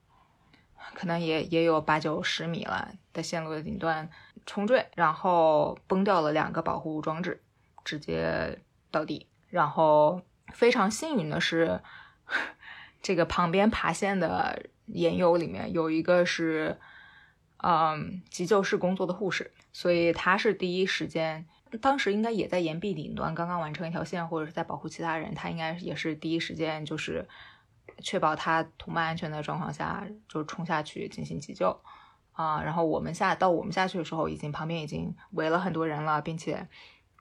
可能也也有八九十米了的线路的顶端。冲坠，然后崩掉了两个保护装置，直接倒地。然后非常幸运的是，这个旁边爬线的研友里面有一个是，嗯，急救室工作的护士，所以他是第一时间，当时应该也在岩壁顶端，刚刚完成一条线，或者是在保护其他人，他应该也是第一时间就是确保他同伴安全的状况下，就冲下去进行急救。啊，然后我们下到我们下去的时候，已经旁边已经围了很多人了，并且，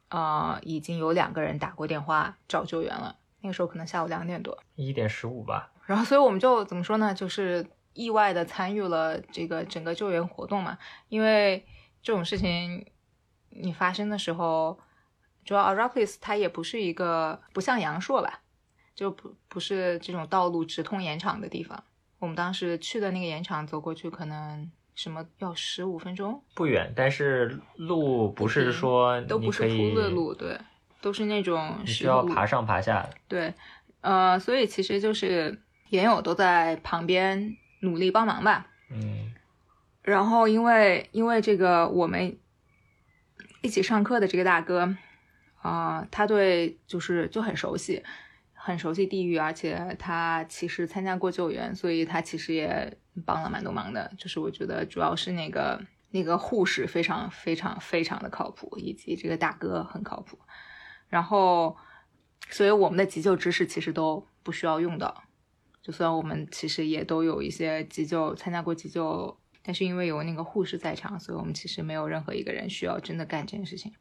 呃，已经有两个人打过电话找救援了。那个时候可能下午两点多，一点十五吧。然后，所以我们就怎么说呢？就是意外的参与了这个整个救援活动嘛。因为这种事情你发生的时候，主要 Arrakis 它也不是一个不像阳朔吧，就不不是这种道路直通盐场的地方。我们当时去的那个盐场，走过去可能。什么要十五分钟？不远，但是路不是说都不是铺的路，对，都是那种需要爬上爬下的。对，呃，所以其实就是研友都在旁边努力帮忙吧。嗯。然后因为因为这个我们一起上课的这个大哥啊，他对就是就很熟悉，很熟悉地域，而且他其实参加过救援，所以他其实也。帮了蛮多忙的，就是我觉得主要是那个那个护士非常非常非常的靠谱，以及这个大哥很靠谱。然后，所以我们的急救知识其实都不需要用到，就算我们其实也都有一些急救参加过急救。但是因为有那个护士在场，所以我们其实没有任何一个人需要真的干这件事情。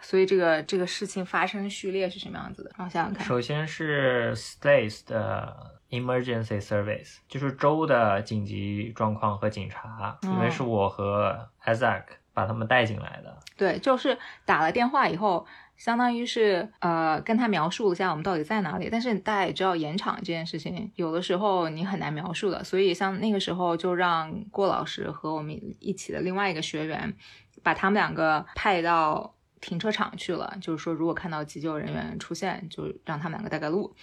所以这个这个事情发生序列是什么样子的？让我想想看。首先是 States 的 Emergency Service，就是州的紧急状况和警察，因为是我和 Isaac 把他们带进来的。对，就是打了电话以后。相当于是呃跟他描述一下我们到底在哪里，但是大家也知道延场这件事情，有的时候你很难描述的，所以像那个时候就让郭老师和我们一起的另外一个学员，把他们两个派到停车场去了，就是说如果看到急救人员出现，就让他们两个带个路，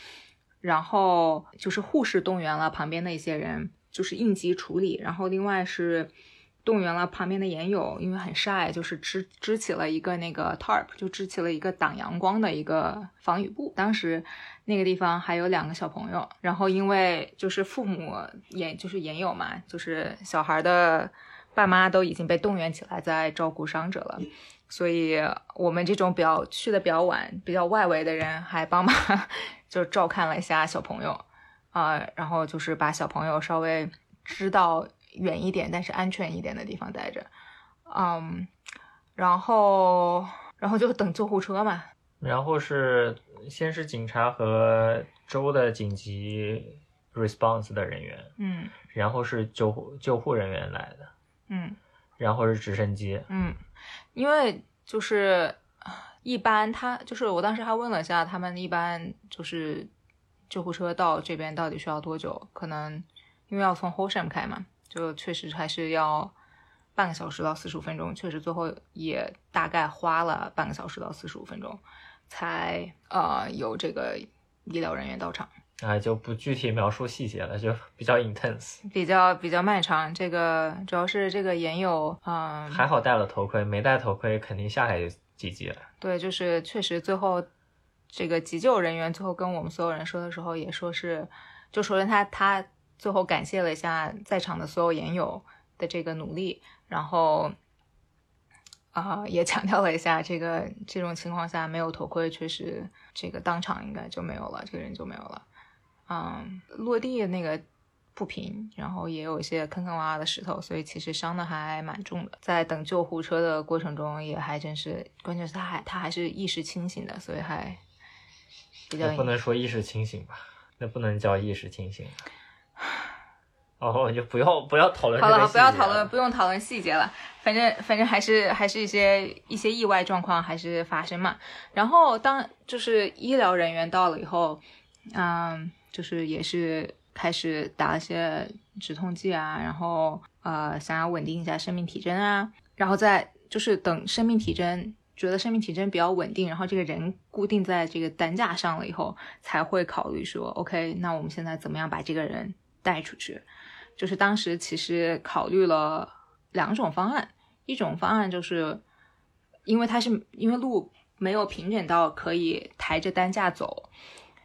然后就是护士动员了旁边的一些人，就是应急处理，然后另外是。动员了旁边的研友，因为很晒，就是支支起了一个那个 tarp，就支起了一个挡阳光的一个防雨布。当时那个地方还有两个小朋友，然后因为就是父母也就是研友嘛，就是小孩的爸妈都已经被动员起来在照顾伤者了，所以我们这种比较去的比较晚、比较外围的人还帮忙 就照看了一下小朋友啊，然后就是把小朋友稍微知道。远一点，但是安全一点的地方待着，嗯，然后，然后就等救护车嘛。然后是先是警察和州的紧急 response 的人员，嗯，然后是救护救护人员来的，嗯，然后是直升机，嗯，因为就是一般他就是我当时还问了一下，他们一般就是救护车到这边到底需要多久？可能因为要从 Horsham 开嘛。就确实还是要半个小时到四十五分钟，确实最后也大概花了半个小时到四十五分钟，才呃有这个医疗人员到场。啊，就不具体描述细节了，就比较 intense，比较比较漫长。这个主要是这个研友，嗯，还好戴了头盔，没戴头盔肯定下来就几级了。对，就是确实最后这个急救人员最后跟我们所有人说的时候，也说是，就首先他他。最后感谢了一下在场的所有研友的这个努力，然后，啊、也强调了一下，这个这种情况下没有头盔，确实这个当场应该就没有了，这个人就没有了。嗯，落地那个不平，然后也有一些坑坑洼洼的石头，所以其实伤的还蛮重的。在等救护车的过程中，也还真是，关键是他还他还是意识清醒的，所以还比较不能说意识清醒吧，那不能叫意识清醒。哦，就不要不要讨论好了，不要讨论，不用讨论细节了。反正反正还是还是一些一些意外状况还是发生嘛。然后当就是医疗人员到了以后，嗯，就是也是开始打一些止痛剂啊，然后呃想要稳定一下生命体征啊，然后再就是等生命体征觉得生命体征比较稳定，然后这个人固定在这个担架上了以后，才会考虑说，OK，那我们现在怎么样把这个人带出去？就是当时其实考虑了两种方案，一种方案就是因为它是因为路没有平整到可以抬着担架走，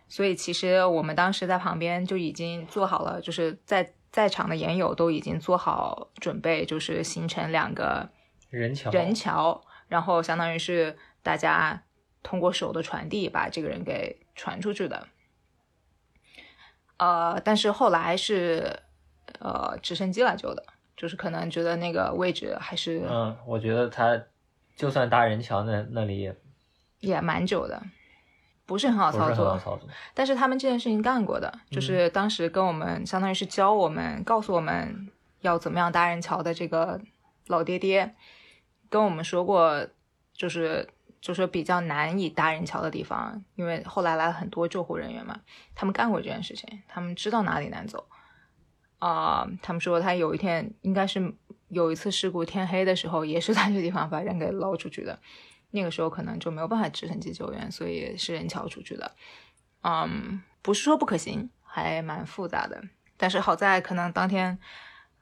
所以其实我们当时在旁边就已经做好了，就是在在场的研友都已经做好准备，就是形成两个人桥人桥，然后相当于是大家通过手的传递把这个人给传出去的。呃，但是后来是呃直升机来救的，就是可能觉得那个位置还是嗯，我觉得他就算搭人桥那那里也也蛮久的，不是很好操作。但是他们这件事情干过的，就是当时跟我们相当于是教我们、告诉我们要怎么样搭人桥的这个老爹爹，跟我们说过，就是就是比较难以搭人桥的地方，因为后来来了很多救护人员嘛，他们干过这件事情，他们知道哪里难走。啊、他们说他有一天应该是有一次事故，天黑的时候也是在这个地方把人给捞出去的，那个时候可能就没有办法直升机救援，所以是人桥出去的。嗯，不是说不可行，还蛮复杂的。但是好在可能当天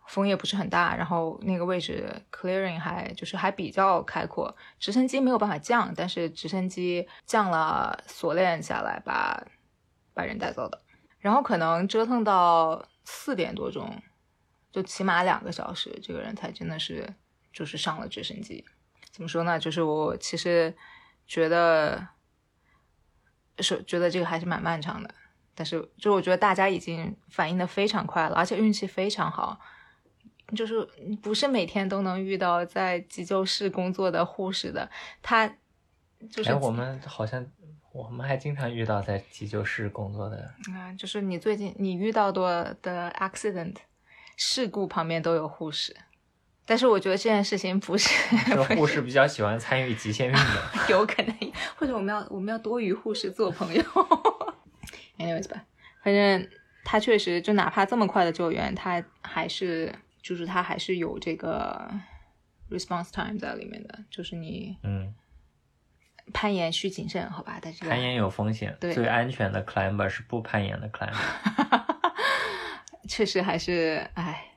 风也不是很大，然后那个位置 clearing 还就是还比较开阔，直升机没有办法降，但是直升机降了锁链下来把把人带走的。然后可能折腾到四点多钟，就起码两个小时，这个人才真的是就是上了直升机。怎么说呢？就是我其实觉得是觉得这个还是蛮漫长的，但是就我觉得大家已经反应的非常快了，而且运气非常好，就是不是每天都能遇到在急救室工作的护士的，他就是哎，我们好像我们还经常遇到在急救室工作的，啊，就是你最近你遇到的的 accident 事故旁边都有护士，但是我觉得这件事情不是说不是护士比较喜欢参与极限运动。有可能，或者我们要我们要多与护士做朋友。Anyways 吧，反正他确实就哪怕这么快的救援，他还是就是它还是有这个 response time 在里面的，就是你嗯，攀岩需谨慎，好吧？但是攀岩有风险，对最安全的 climber 是不攀岩的 climber。确实还是哎，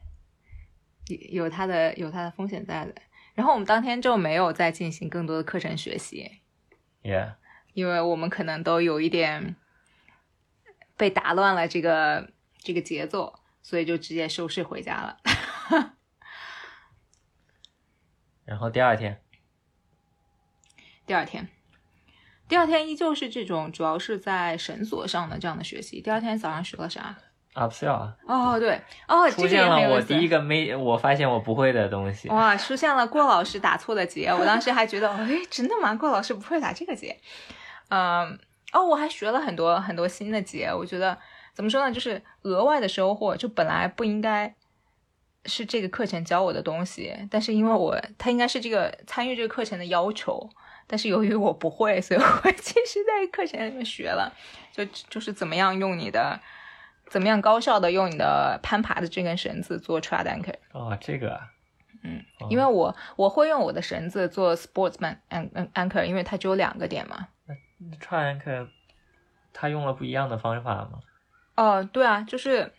有有它的有它的风险在的。然后我们当天就没有再进行更多的课程学习，Yeah，因为我们可能都有一点被打乱了这个这个节奏，所以就直接收拾回家了。然后第二天，第二天，第二天依旧是这种，主要是在绳索上的这样的学习。第二天早上学了啥？upsell 啊，哦，对，哦，这个出现了我第一个没我发现我不会的东西。哇，出现了郭老师打错的结，我当时还觉得，哎，真的吗？郭老师不会打这个结，嗯，哦，我还学了很多很多新的结，我觉得怎么说呢，就是额外的收获，就本来不应该是这个课程教我的东西，但是因为我他应该是这个参与这个课程的要求，但是由于我不会，所以我 其实在课程里面学了，就就是怎么样用你的。怎么样高效的用你的攀爬的这根绳子做 trad anchor？哦，这个啊，嗯哦，因为我我会用我的绳子做 sportsman an an anchor，因为它只有两个点嘛。串 anchor 他用了不一样的方法吗？哦，对啊，就是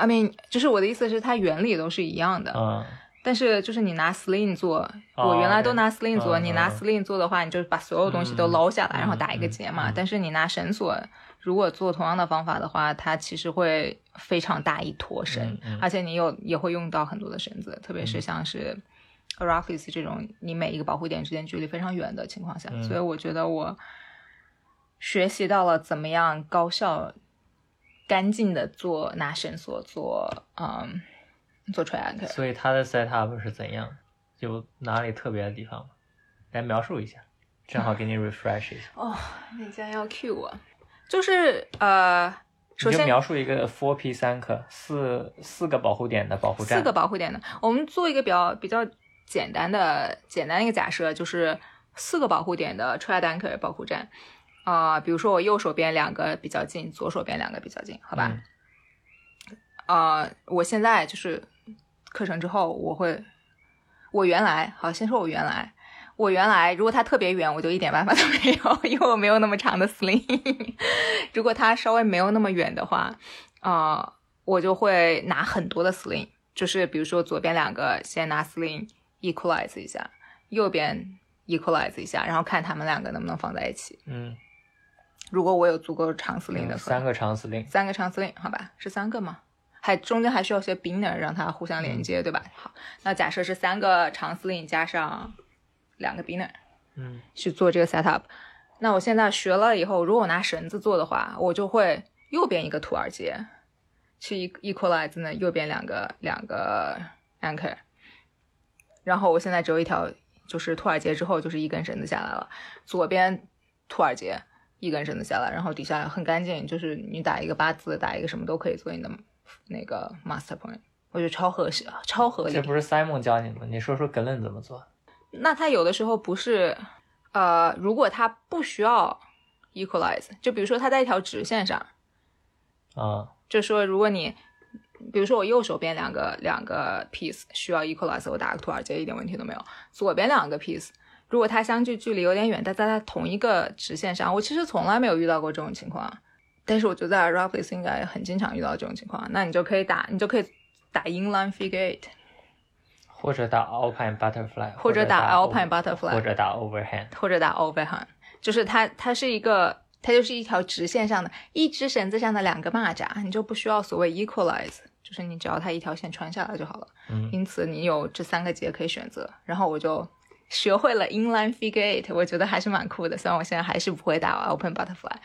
，I mean，就是我的意思是，它原理都是一样的，嗯，但是就是你拿 sling 做，哦我原来都拿 sling 做，嗯你拿嗯 sling 做的话，你就把所有东西都嗯捞下来，然后嗯打一个嗯结嘛。嗯但是你拿绳索，如果做同样的方法的话，它其实会非常大一坨绳，而且你有也会用到很多的绳子，特别是嗯像是 Arachis 这种你每一个保护点之间距离非常远的情况下，嗯所以我觉得我学习到了怎么样高效、干净的做拿绳索做嗯做 anchor。所以它的 setup 是怎样？有哪里特别的地方吗？来描述一下，正好给你 refresh 一下。哦，你竟然要 cue 我，就是呃，首先描述一个 four P 三克四四个保护点的保护站。四个保护点的，我们做一个比较比较简单的简单的一个假设，就是四个保护点的 try anchor 保护站。啊、比如说我右手边两个比较近，左手边两个比较近，好吧？嗯啊、我现在就是课程之后，我会，我原来好，先说我原来，我原来如果它特别远，我就一点办法都没有，因为我没有那么长的 sling。如果它稍微没有那么远的话，啊、我就会拿很多的 sling，就是比如说左边两个先拿 sling equalize 一下，右边 equalize 一下，然后看他们两个能不能放在一起。嗯，如果我有足够长 sling 的话，三个长司令。三个长司令，好吧，是三个吗？还中间还需要些 binner 让它互相连接，对吧？好，那假设是三个长司令加上两个 binner 嗯去做这个 setup。那我现在学了以后，如果我拿绳子做的话，我就会右边一个兔耳结去 e- equalize 那右边两个两个 anchor，然后我现在只有一条，就是兔耳结之后就是一根绳子下来了，左边兔耳结一根绳子下来，然后底下很干净，就是你打一个八字，打一个什么都可以做你的那个 master point，我觉得超合适，超合理这。不是 Simon 教你的吗？你说说 Glen 怎么做？那他有的时候不是，呃，如果他不需要 equalize，就比如说他在一条直线上，啊，就说如果你，比如说我右手边两个两个 piece 需要 equalize，我打个兔耳结一点问题都没有。左边两个 piece，如果它相距距离有点远，但在它同一个直线上，我其实从来没有遇到过这种情况，但是我觉得在 Raplis 应该很经常遇到这种情况。那你就可以打，你就可以打 inline figure eight，或者打 Alpine Butterfly，或者打 Alpine Butterfly 或者打 Overhand。或者打 overhand，就是它它是一个它就是一条直线上的一只绳子上的两个蚂蚱，你就不需要所谓 equalize，就是你只要它一条线穿下来就好了。嗯因此你有这三个节可以选择，然后我就学会了 inline figure eight，我觉得还是蛮酷的。虽然我现在还是不会打 open butterfly，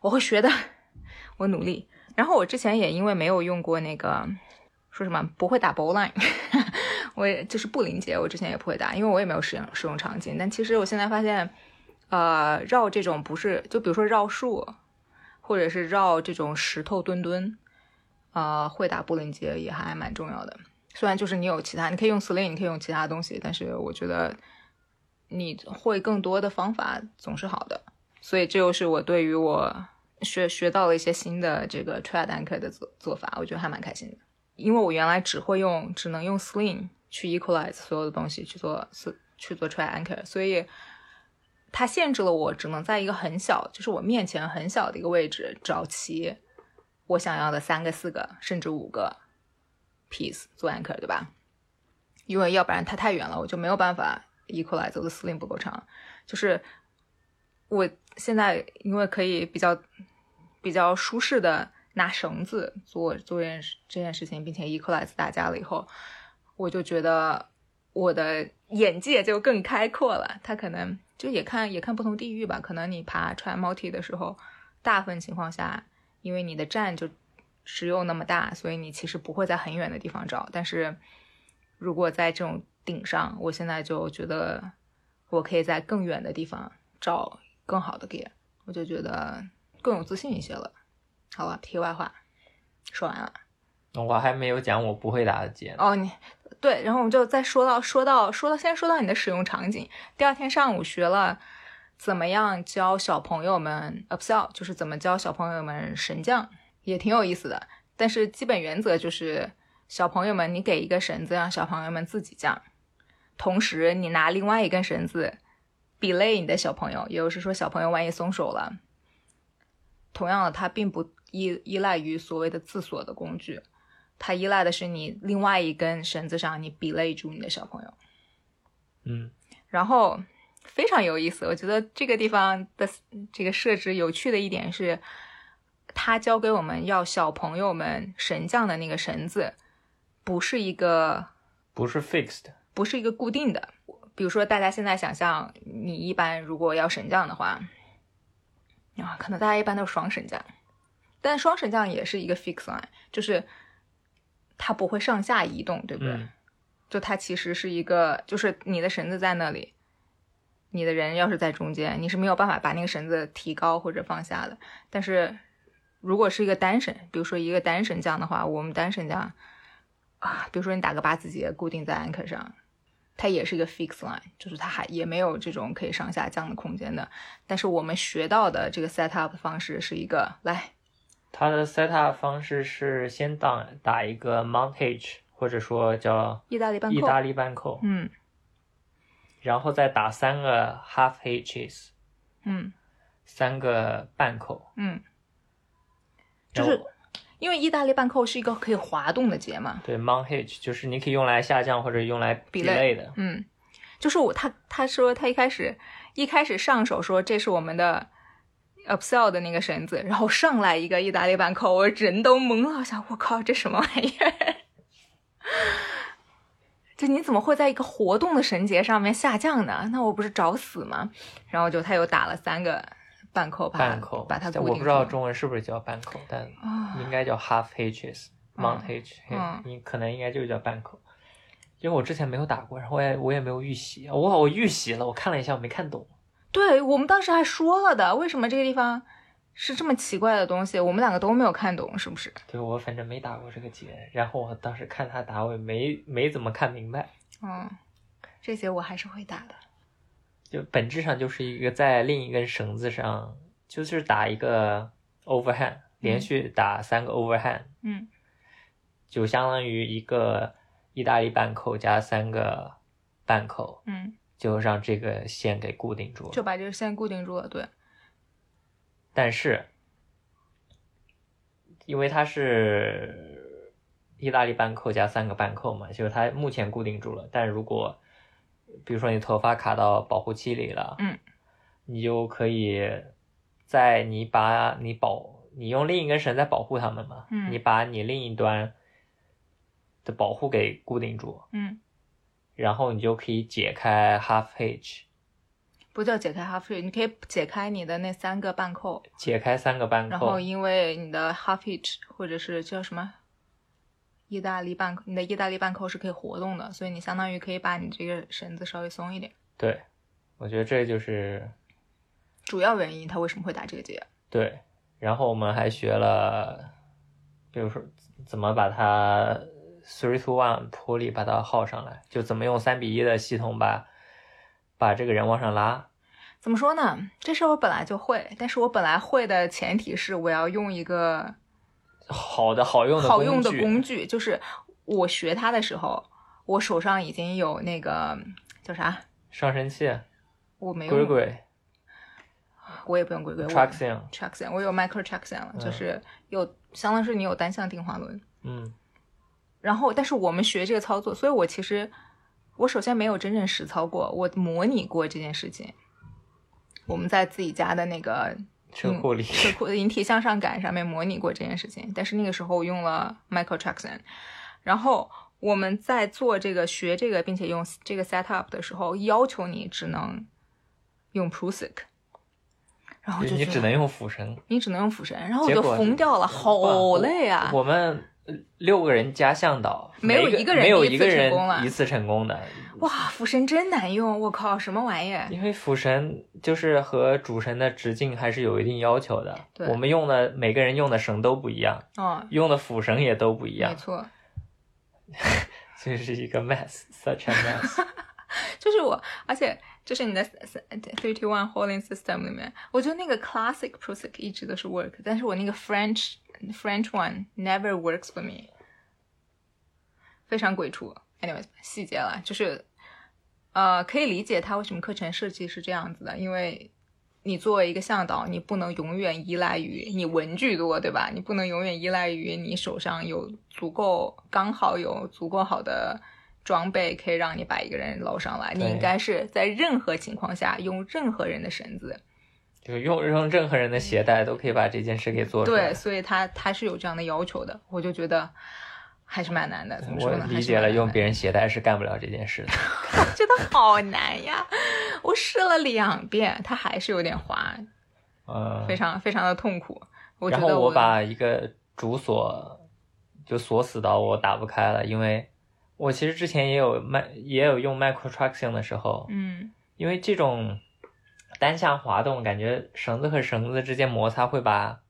我会学的，我努力。然后我之前也因为没有用过那个说什么不会打 bowline，我也就是布林节，我之前也不会打，因为我也没有使用使用场景。但其实我现在发现，呃，绕这种不是就比如说绕树，或者是绕这种石头墩墩，啊，会打布林节也还蛮重要的。虽然就是你有其他，你可以用 sling，你可以用其他东西，但是我觉得你会更多的方法总是好的。所以这又是我对于我学学到了一些新的这个 trad anchor 的做做法，我觉得还蛮开心的。因为我原来只会用，只能用 sling 去 equalize 所有的东西去做是去做 trad anchor，所以它限制了我只能在一个很小，就是我面前很小的一个位置找齐我想要的三个、四个甚至五个 piece 做 anchor，对吧？因为要不然它太远了，我就没有办法 equalize 我的 sling 不够长。就是我现在因为可以比较比较舒适的拿绳子做做这件事这件事情，并且 equalize 大家了以后，我就觉得我的眼界就更开阔了。他可能就也看也看不同地域吧，可能你爬穿 multi 的时候，大部分情况下，因为你的站就只有那么大，所以你其实不会在很远的地方找。但是如果在这种顶上，我现在就觉得我可以在更远的地方找更好的 gear，我就觉得更有自信一些了。好了，题外话说完了。我还没有讲我不会打的结。哦，你对，然后我们就再说到说到说到，先说到你的使用场景。第二天上午学了怎么样教小朋友们 upsell，就是怎么教小朋友们神降，也挺有意思的。但是基本原则就是，小朋友们你给一个绳子，让小朋友们自己降，同时你拿另外一根绳子 belay 你的小朋友，也就是说小朋友万一松手了，同样的它并不依依赖于所谓的自锁的工具。它依赖的是你另外一根绳子上，你 belay 住你的小朋友。嗯然后非常有意思，我觉得这个地方的这个设置有趣的一点是，它教给我们要小朋友们神降的那个绳子，不是一个不是 fixed，不是一个固定的。比如说，大家现在想象，你一般如果要神降的话，啊，可能大家一般都是双神降，但双神降也是一个 fix line，就是它不会上下移动，对不对？嗯就它其实是一个，就是你的绳子在那里，你的人要是在中间，你是没有办法把那个绳子提高或者放下的。但是如果是一个单绳，比如说一个单神降的话，我们单神降啊，比如说你打个八字结固定在 anchor 上，它也是一个 fix line，就是它还也没有这种可以上下降的空间的。但是我们学到的这个 set up 方式是一个来它的 setup 方式是先打打一个 mount hitch，或者说叫意大利半扣，意大利半扣，嗯。然后再打三个 half hitches，嗯。三个半扣，嗯，就是然后因为意大利半扣是一个可以滑动的结嘛，对 mount hitch 就是你可以用来下降或者用来 Belay 的，嗯，就是我他他说他一开始一开始上手说这是我们的 upsell 的那个绳子，然后上来一个意大利半扣，我人都懵了，我想我靠这什么玩意儿？就你怎么会在一个活动的绳结上面下降呢？那我不是找死吗？然后就他又打了三个半扣，把半扣，把它固定。我不知道中文是不是叫半扣，但啊应该叫 half hitches、mount 嗯 hitch，嗯你可能应该就叫半扣。因为我之前没有打过，然后我也我也没有预习，我我预习了，我看了一下，我没看懂。对我们当时还说了的，为什么这个地方是这么奇怪的东西？我们两个都没有看懂，是不是？对我反正没打过这个结，然后我当时看他打，我也没没怎么看明白。嗯，这些我还是会打的。就本质上就是一个在另一根绳子上，就是打一个 overhand，连续打三个 overhand，、嗯就相当于一个意大利半扣加三个半扣，嗯，就让这个线给固定住了。就把这个线固定住了。对，但是，因为它是意大利半扣加三个半扣嘛，就是它目前固定住了。但如果比如说你头发卡到保护期里了，嗯，你就可以在你把你保你用另一根绳在保护它们嘛，嗯。你把你另一端的保护给固定住，嗯，然后你就可以解开 half hitch，不叫解开 half hitch，你可以解开你的那三个半扣，解开三个半扣。然后，因为你的 half hitch 或者是叫什么意大利半扣，你的意大利半扣是可以活动的，所以你相当于可以把你这个绳子稍微松一点。对，我觉得这就是主要原因，他为什么会打这个结？对，然后我们还学了，比如说怎么把它 three to one 普里把它耗上来，就怎么用三比一的系统把把这个人往上拉。怎么说呢？这事儿我本来就会，但是我本来会的前提是我要用一个好的好用的好用的工具，就是我学它的时候，我手上已经有那个叫啥，上升器、我没有鬼鬼、我也不用鬼鬼我 traction，traction，我有 micro traction 了，嗯。就是有相当于是你有单向定滑轮，嗯。然后但是我们学这个操作，所以我其实我首先没有真正实操过，我模拟过这件事情。我们在自己家的那个车库里，车库的引体向上感上面模拟过这件事情，但是那个时候我用了 Michael Jackson，然后我们在做这个学这个并且用这个 set up 的时候，要求你只能用 Prusik，然后就你只能用俯身。你只能用俯身，然后我就疯掉了，好累啊！我们呃六个人加向导，没有一个人没有一个人成功了。一次成功的，哇，辅神真难用，我靠，什么玩意儿？因为辅神就是和主神的直径还是有一定要求的。对。我们用的每个人用的绳都不一样，哦，用的辅绳也都不一样。没样，错，这是一个 mess，such a mess。就是我，而且就是你的 thirty one holding system 里面，我觉得那个 classic Prusik 一直都是 work，但是我那个 French French one never works for me，非常鬼畜。Anyways，细节了，就是呃，可以理解他为什么课程设计是这样子的，因为你作为一个向导，你不能永远依赖于你文具多，对吧？你不能永远依赖于你手上有足够刚好有足够好的装备可以让你把一个人捞上来。你应该是在任何情况下用任何人的绳子。就用用任何人的鞋带都可以把这件事给做出来。对，所以他他是有这样的要求的。我就觉得，还是蛮难的。怎么我说呢？理解了，用别人人鞋带是干不了这件事的。真的好难呀！我试了两遍，它还是有点滑，呃，非常非常的痛苦。我觉然后得我把一个主锁就锁死到我打不开了，因为我其实之前也有麦也有用 micro traction 的时候，嗯。因为这种单向滑动，感觉绳子和绳子之间摩擦会把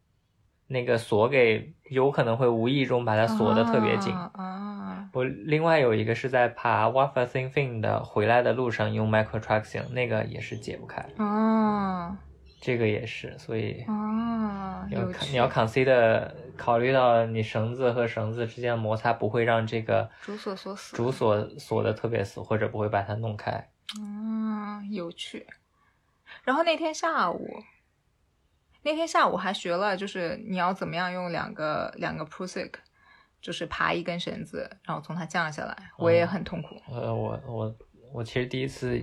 那个锁给有可能会无意中把它锁得特别紧。啊啊。我另外有一个是在爬 Wafa Thin Fin 的回来的路上用 micro traction，那个也是解不开，啊这个也是，所以啊！你要看你要 consider 考虑到你绳子和绳子之间的摩擦不会让这个主锁锁死主锁锁的特别死，或者不会把它弄开。啊，有趣。然后那天下午，那天下午还学了，就是你要怎么样用两个两个 prusik，就是爬一根绳子，然后从它降下来。我也很痛苦。呃，我我我其实第一次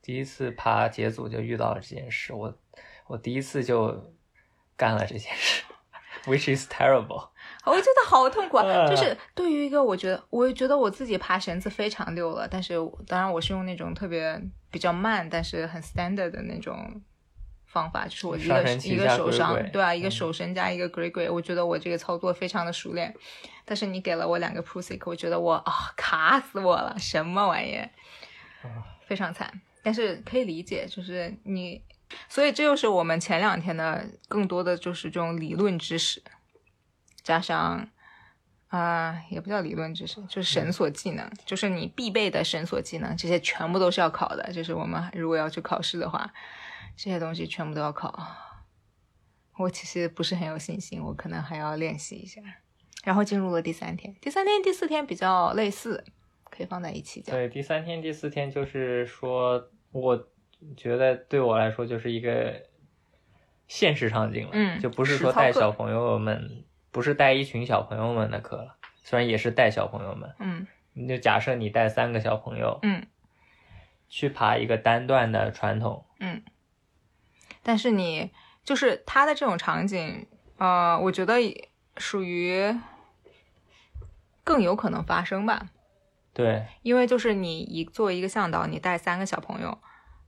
第一次爬节组就遇到了这件事，我我第一次就干了这件事，which is terrible。我觉得好痛苦啊！呃就是对于一个我觉得，我觉得我自己爬绳子非常溜了，但是当然我是用那种特别比较慢，但是很 standard 的那种方法，就是我一个一个手上，对啊，一个嗯手绳加一个 g r e g 我觉得我这个操作非常的熟练。但是你给了我两个 prusik，我觉得我啊、卡死我了，什么玩意儿，非常惨。但是可以理解，就是你，所以这就是我们前两天的更多的就是这种理论知识。加上啊、也不叫理论知识，就是绳索技能，就是你必备的绳索技能，这些全部都是要考的。就是我们如果要去考试的话，这些东西全部都要考。我其实不是很有信心，我可能还要练习一下。然后进入了第三天，第三天、第四天比较类似，可以放在一起讲。对，第三天、第四天就是说，我觉得对我来说就是一个现实场景了，嗯就不是说带小朋友们，不是带一群小朋友们的课了，虽然也是带小朋友们，嗯你就假设你带三个小朋友，嗯去爬一个单段的传统，嗯。但是你就是他的这种场景，呃，我觉得属于更有可能发生吧。对，因为就是你一作为一个向导，你带三个小朋友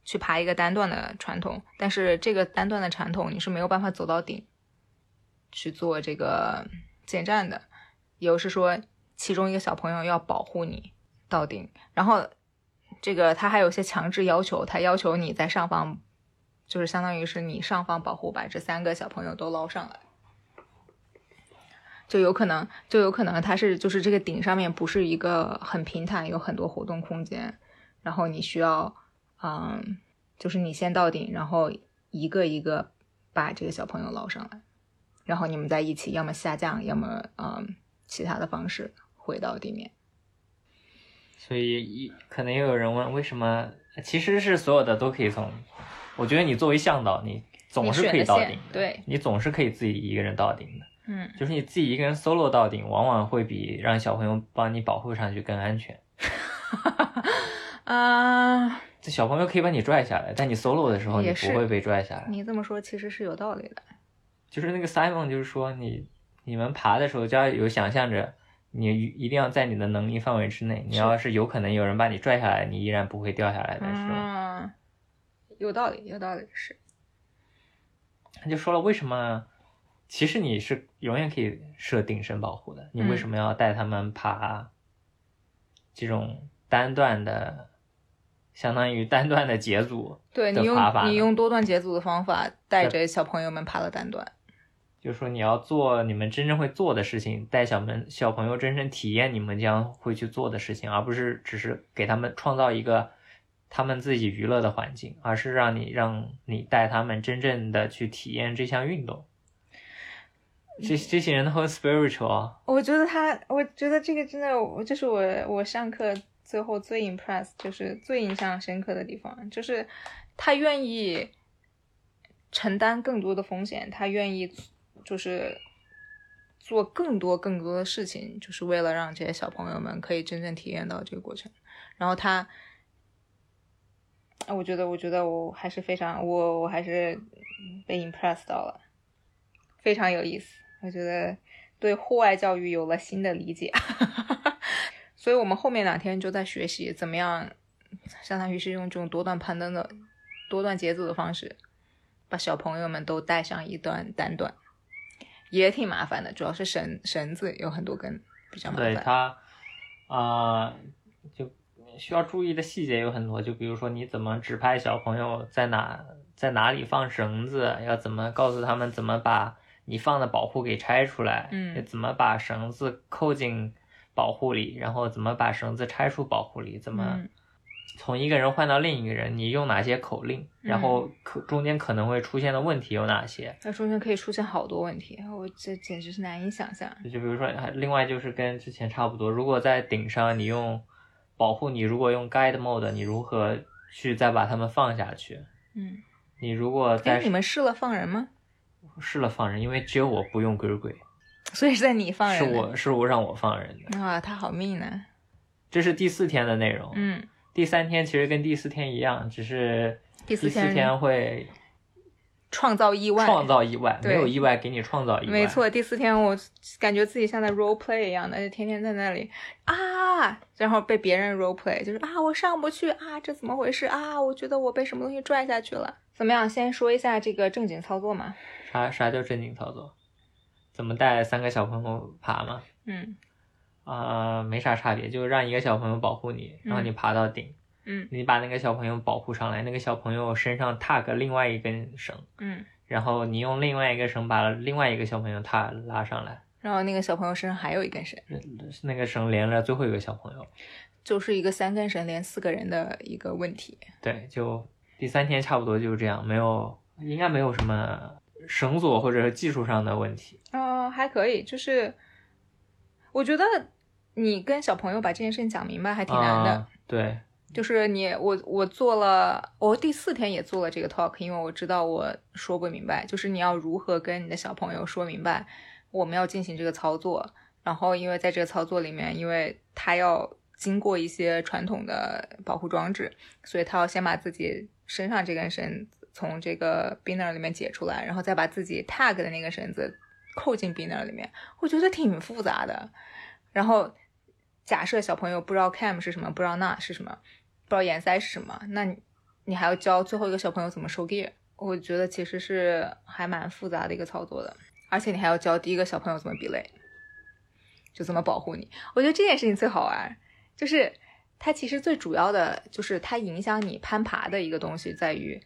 去爬一个单段的传统，但是这个单段的传统你是没有办法走到顶去做这个建站的，也就是说，其中一个小朋友要保护你到顶，然后这个他还有些强制要求，他要求你在上方，就是相当于是你上方保护把这三个小朋友都捞上来。就有可能，就有可能它是就是这个顶上面不是一个很平坦，有很多活动空间，然后你需要，嗯，就是你先到顶，然后一个一个把这个小朋友捞上来，然后你们在一起，要么下降，要么嗯其他的方式回到地面。所以一可能又有人问，为什么其实是所有的都可以从，我觉得你作为向导，你总是可以到顶对你总是可以自己一个人到顶的。嗯，就是你自己一个人 solo 到顶，往往会比让小朋友帮你保护上去更安全。啊、这小朋友可以把你拽下来，但你 solo 的时候你也不会被拽下来。你这么说其实是有道理的。就是那个 Simon 就是说你你们爬的时候就要有想象着，你一定要在你的能力范围之内。你要是有可能有人把你拽下来，你依然不会掉下来的时候，嗯，有道理，有道理，是。他就说了为什么。其实你是永远可以设定身保护的，你为什么要带他们爬这种单段的，相当于单段的节组 对你用？你用多段节组的方法带着小朋友们爬了单段。就是说你要做你们真正会做的事情，带小们小朋友真正体验你们将会去做的事情，而不是只是给他们创造一个他们自己娱乐的环境，而是让你让你带他们真正的去体验这项运动。这这些人都很 spiritual 啊，我觉得他，我觉得这个真的，我这是我我上课最后最 impress，就是最印象深刻的地方，就是他愿意承担更多的风险，他愿意就是做更多更多的事情，就是为了让这些小朋友们可以真正体验到这个过程。然后他，我觉得，我觉得我还是非常，我我还是被 impress 到了，非常有意思。我觉得对户外教育有了新的理解。所以我们后面两天就在学习怎么样，相当于是用这种多段攀登的多段节奏的方式，把小朋友们都带上一段单段，也挺麻烦的，主要是绳绳子有很多根，比较麻烦。对它，啊、就需要注意的细节有很多，就比如说你怎么指派小朋友在哪在哪里放绳子，要怎么告诉他们怎么把你放的保护给拆出来，嗯怎么把绳子扣进保护里，然后怎么把绳子拆出保护里，怎么嗯从一个人换到另一个人，你用哪些口令，然后可中间可能会出现的问题有哪些？那中间可以出现好多问题，我这简直是难以想象。就比如说，还另外就是跟之前差不多，如果在顶上你用保护你，如果用 guide mode，你如何去再把它们放下去？嗯，你如果哎，在你们试了放人吗？试了放人，因为只有我不用鬼鬼，所以是在你放人的是我是我让我放人的。啊，他好命呢。这是第四天的内容，嗯，第三天其实跟第四天一样，只是第四第四天会创造意外，创造意外，没有意外给你创造意外。没错，第四天我感觉自己像在 role play 一样的，就天天在那里啊，然后被别人 role play，就是啊，我上不去啊，这怎么回事啊？我觉得我被什么东西拽下去了。怎么样？先说一下这个正经操作嘛。啥啥叫正经操作？怎么带三个小朋友爬嘛？嗯啊、没啥差别，就让一个小朋友保护你，然后你爬到顶，嗯你把那个小朋友保护上来，那个小朋友身上踏个另外一根绳，嗯，然后你用另外一个绳把另外一个小朋友踏拉上来，然后那个小朋友身上还有一根绳，那个绳连着最后一个小朋友。就是一个三根绳连四个人的一个问题。对，就第三天差不多就是这样，没有应该没有什么绳索或者技术上的问题。哦，还可以，就是我觉得你跟小朋友把这件事情讲明白还挺难的。啊、对，就是你我我做了，我第四天也做了这个 talk，因为我知道我说不明白，就是你要如何跟你的小朋友说明白，我们要进行这个操作，然后因为在这个操作里面，因为他要经过一些传统的保护装置，所以他要先把自己身上这根绳从这个 binner 里面解出来，然后再把自己 tag 的那个绳子扣进 binner 里面，我觉得挺复杂的。然后假设小朋友不知道 cam 是什么，不知道那是什么，不知道颜塞是什么，那你你还要教最后一个小朋友怎么收 gear，我觉得其实是还蛮复杂的一个操作的，而且你还要教第一个小朋友怎么 belay，就怎么保护你。我觉得这件事情最好玩，就是它其实最主要的就是它影响你攀爬的一个东西在于，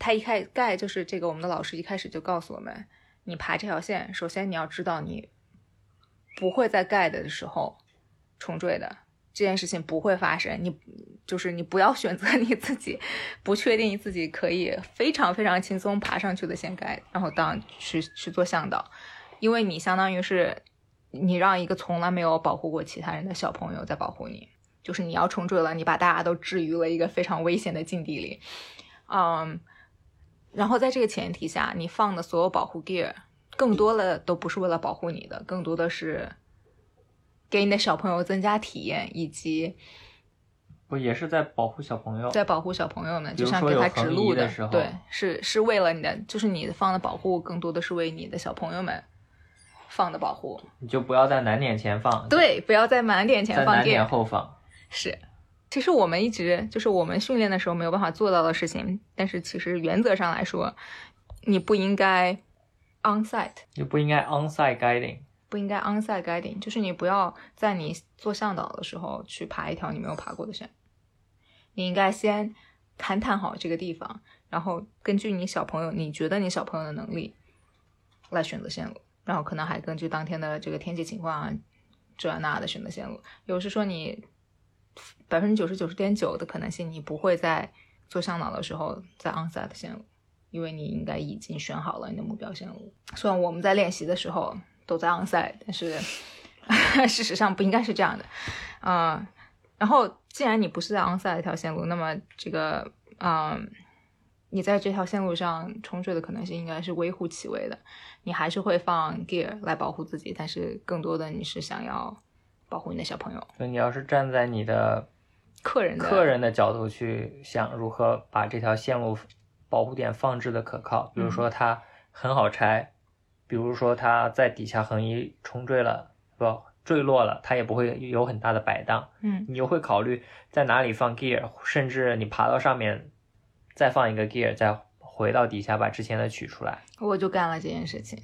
他一开盖就是这个我们的老师一开始就告诉我们，你爬这条线，首先你要知道你不会在盖的时候重坠的。这件事情不会发生，你就是你不要选择你自己不确定自己可以非常非常轻松爬上去的线盖，然后当去去做向导，因为你相当于是你让一个从来没有保护过其他人的小朋友在保护你，就是你要重坠了，你把大家都置于了一个非常危险的境地里，嗯，然后在这个前提下，你放的所有保护 gear 更多的都不是为了保护你的，更多的是。给你的小朋友增加体验，以及不也是在保护小朋友，在保护小朋友们，就像给他指路移的时候对，是是为了你的，就是你放的保护，更多的是为你的小朋友们放的保护。你就不要在难点前放，对，不要在满点前放在难点。后放。是，其实我们一直就是我们训练的时候没有办法做到的事情，但是其实原则上来说，你不应该 on site。你不应该 onsite guiding。不应该 onsite guiding，就是你不要在你做向导的时候去爬一条你没有爬过的线，你应该先勘探好这个地方，然后根据你小朋友，你觉得你小朋友的能力来选择线路，然后可能还根据当天的这个天气情况啊，这那的选择线路。有时说你百分之九十九十点九的可能性，你不会在做向导的时候在 onsite 线路，因为你应该已经选好了你的目标线路。虽然我们在练习的时候。都在 onsite，但是 事实上不应该是这样的，嗯，然后既然你不是在 onsite 一条线路，那么这个，嗯，你在这条线路上冲坠的可能性应该是微乎其微的，你还是会放 gear 来保护自己，但是更多的你是想要保护你的小朋友。所以你要是站在你的客人的客人的角度去想如何把这条线路保护点放置的可靠，比如说它很好拆。比如说它在底下横移冲坠了，不坠落了，它也不会有很大的摆荡。嗯你就会考虑在哪里放 gear，甚至你爬到上面再放一个 gear，再回到底下把之前的取出来。我就干了这件事情。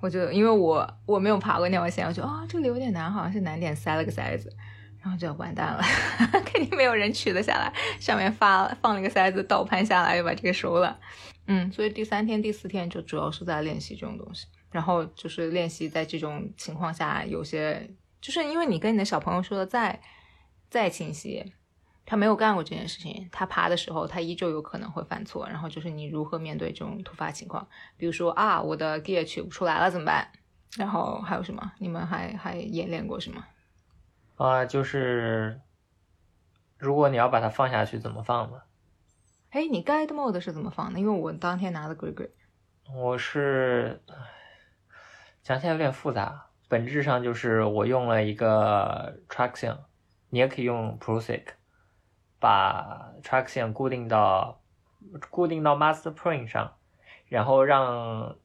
我就因为我我没有爬过那条线，我觉得啊、这里有点难，好像是难点塞了个塞子，然后就要完蛋了，肯定没有人取得下来，上面发放了一个塞子，倒攀下来又把这个收了。嗯，所以第三天、第四天就主要是在练习这种东西，然后就是练习在这种情况下，有些就是因为你跟你的小朋友说的再再清晰，他没有干过这件事情，他爬的时候他依旧有可能会犯错，然后就是你如何面对这种突发情况，比如说啊，我的 gear 取不出来了怎么办？然后还有什么？你们还还演练过什么？啊、就是如果你要把它放下去，怎么放呢？哎，你 guide mode 是怎么放的？因为我当天拿的 Grey Grey，我是唉讲起来有点复杂，本质上就是我用了一个 traction，你也可以用 Prusik，把 traction 固定到固定到 master print 上，然后让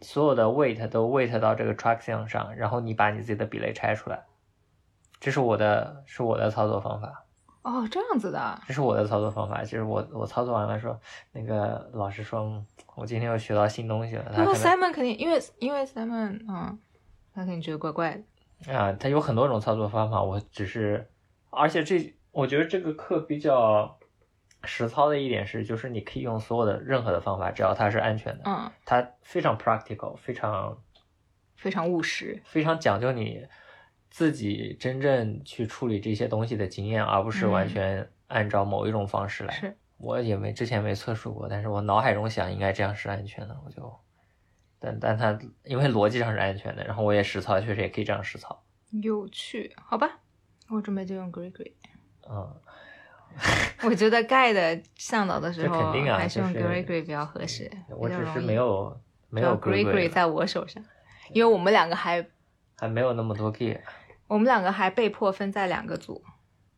所有的 weight 都 weight 到这个 traction 上，然后你把你自己的比类拆出来，这是我的是我的操作方法。哦，这样子的，这是我的操作方法，就是我我操作完了说，那个老师说，嗯我今天又学到新东西了。他然后 Simon 肯定因为因为 Simon 嗯，他肯定觉得怪怪的。啊，他有很多种操作方法，我只是，而且这我觉得这个课比较实操的一点是，就是你可以用所有的任何的方法，只要它是安全的，嗯，它非常 practical，非常非常务实。非常讲究你自己真正去处理这些东西的经验，而不是完嗯全按照某一种方式来。是，我也没之前没测试过，但是我脑海中想应该这样是安全的，我就，但但它因为逻辑上是安全的，然后我也实操，确实也可以这样实操。有趣，好吧，我准备就用 Grey。嗯，我觉得盖的向导的时这候，肯定啊还是用 Grey 比较合适。我只是没有没有 Grey 在我手上，因为我们两个还还没有那么多 gear，我们两个还被迫分在两个组，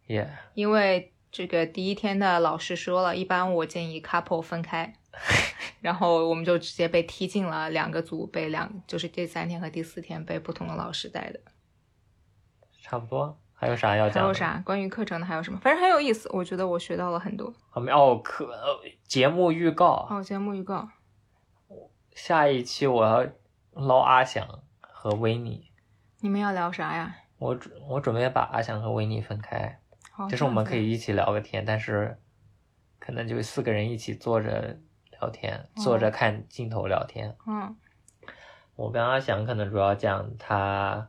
也、因为这个第一天的老师说了，一般我建议 couple 分开，然后我们就直接被踢进了两个组，被两就是第三天和第四天被不同的老师带的。差不多。还有啥要讲还？有？啥关于课程的？还有什么？反正很有意思，我觉得我学到了很多。后面哦，课呃节目预告，哦，节目预告，下一期我要捞阿翔和维尼。你们要聊啥呀？我准我准备把阿翔和维尼分开，就是我们可以一起聊个天，但是可能就四个人一起坐着聊天，坐着看镜头聊天。嗯我跟阿翔可能主要讲他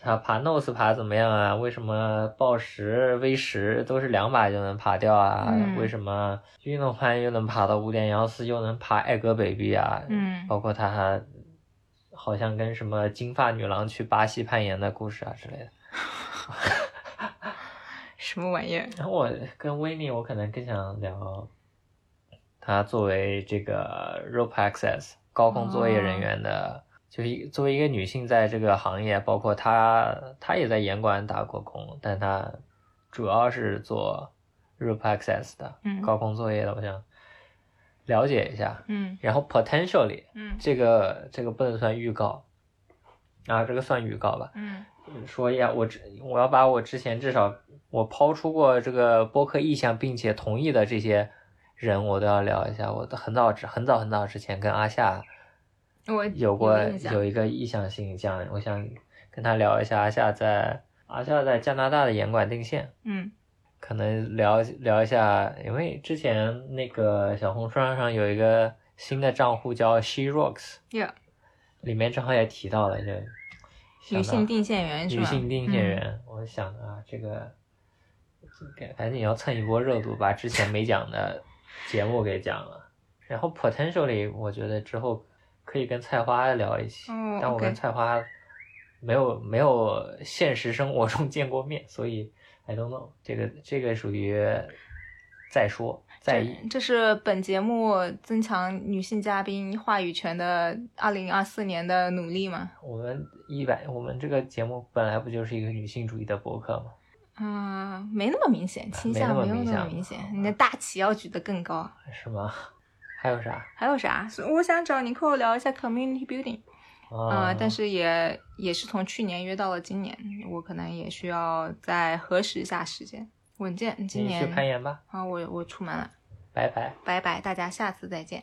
他爬 nose 爬怎么样啊？为什么报时 V 十都是两把就能爬掉啊？嗯为什么运动攀又能爬到五点幺四，又能爬艾格北壁啊？嗯包括他还好像跟什么金发女郎去巴西攀岩的故事啊之类的。什么玩意儿？然后我跟维尼，我可能更想聊他作为这个 rope access 高空作业人员的，就是作为一个女性在这个行业，包括她，她也在严管打过工，但她主要是做 rope access 的嗯高空作业的，我想了解一下。嗯然后 potentially 嗯这个这个不能算预告，啊，这个算预告吧。嗯说呀，我之我要把我之前至少我抛出过这个播客意向并且同意的这些人，我都要聊一下。我都很早之很早很早之前跟阿夏我有过有一个意向性讲，我想跟他聊一下阿夏在阿夏在加拿大的严管定线，嗯可能聊聊一下，因为之前那个小红书上有一个新的账户叫 She Rocks，，Yeah，里面正好也提到了这个女性定线员是吧？女性定线嗯员，我想啊，这个赶紧要蹭一波热度，把之前没讲的节目给讲了。然后 potentially，我觉得之后可以跟菜花聊一起，哦但我跟菜花没有没有现实生活中见过面，所以 I don't know，这个这个属于再说再议。这这是本节目增强女性嘉宾话语权的二零二四年的努力吗？我们一百，我们这个节目本来不就是一个女性主义的博客吗？嗯，没那么明显，倾向没有那么明显明显。你的大旗要举得更高。是吗？还有啥？还有啥？我想找你跟我聊一下 community building。啊、呃，但是也也是从去年约到了今年，我可能也需要再核实一下时间。稳健，今年去年攀岩吧，啊，我我出门了，拜拜。拜拜，大家下次再见。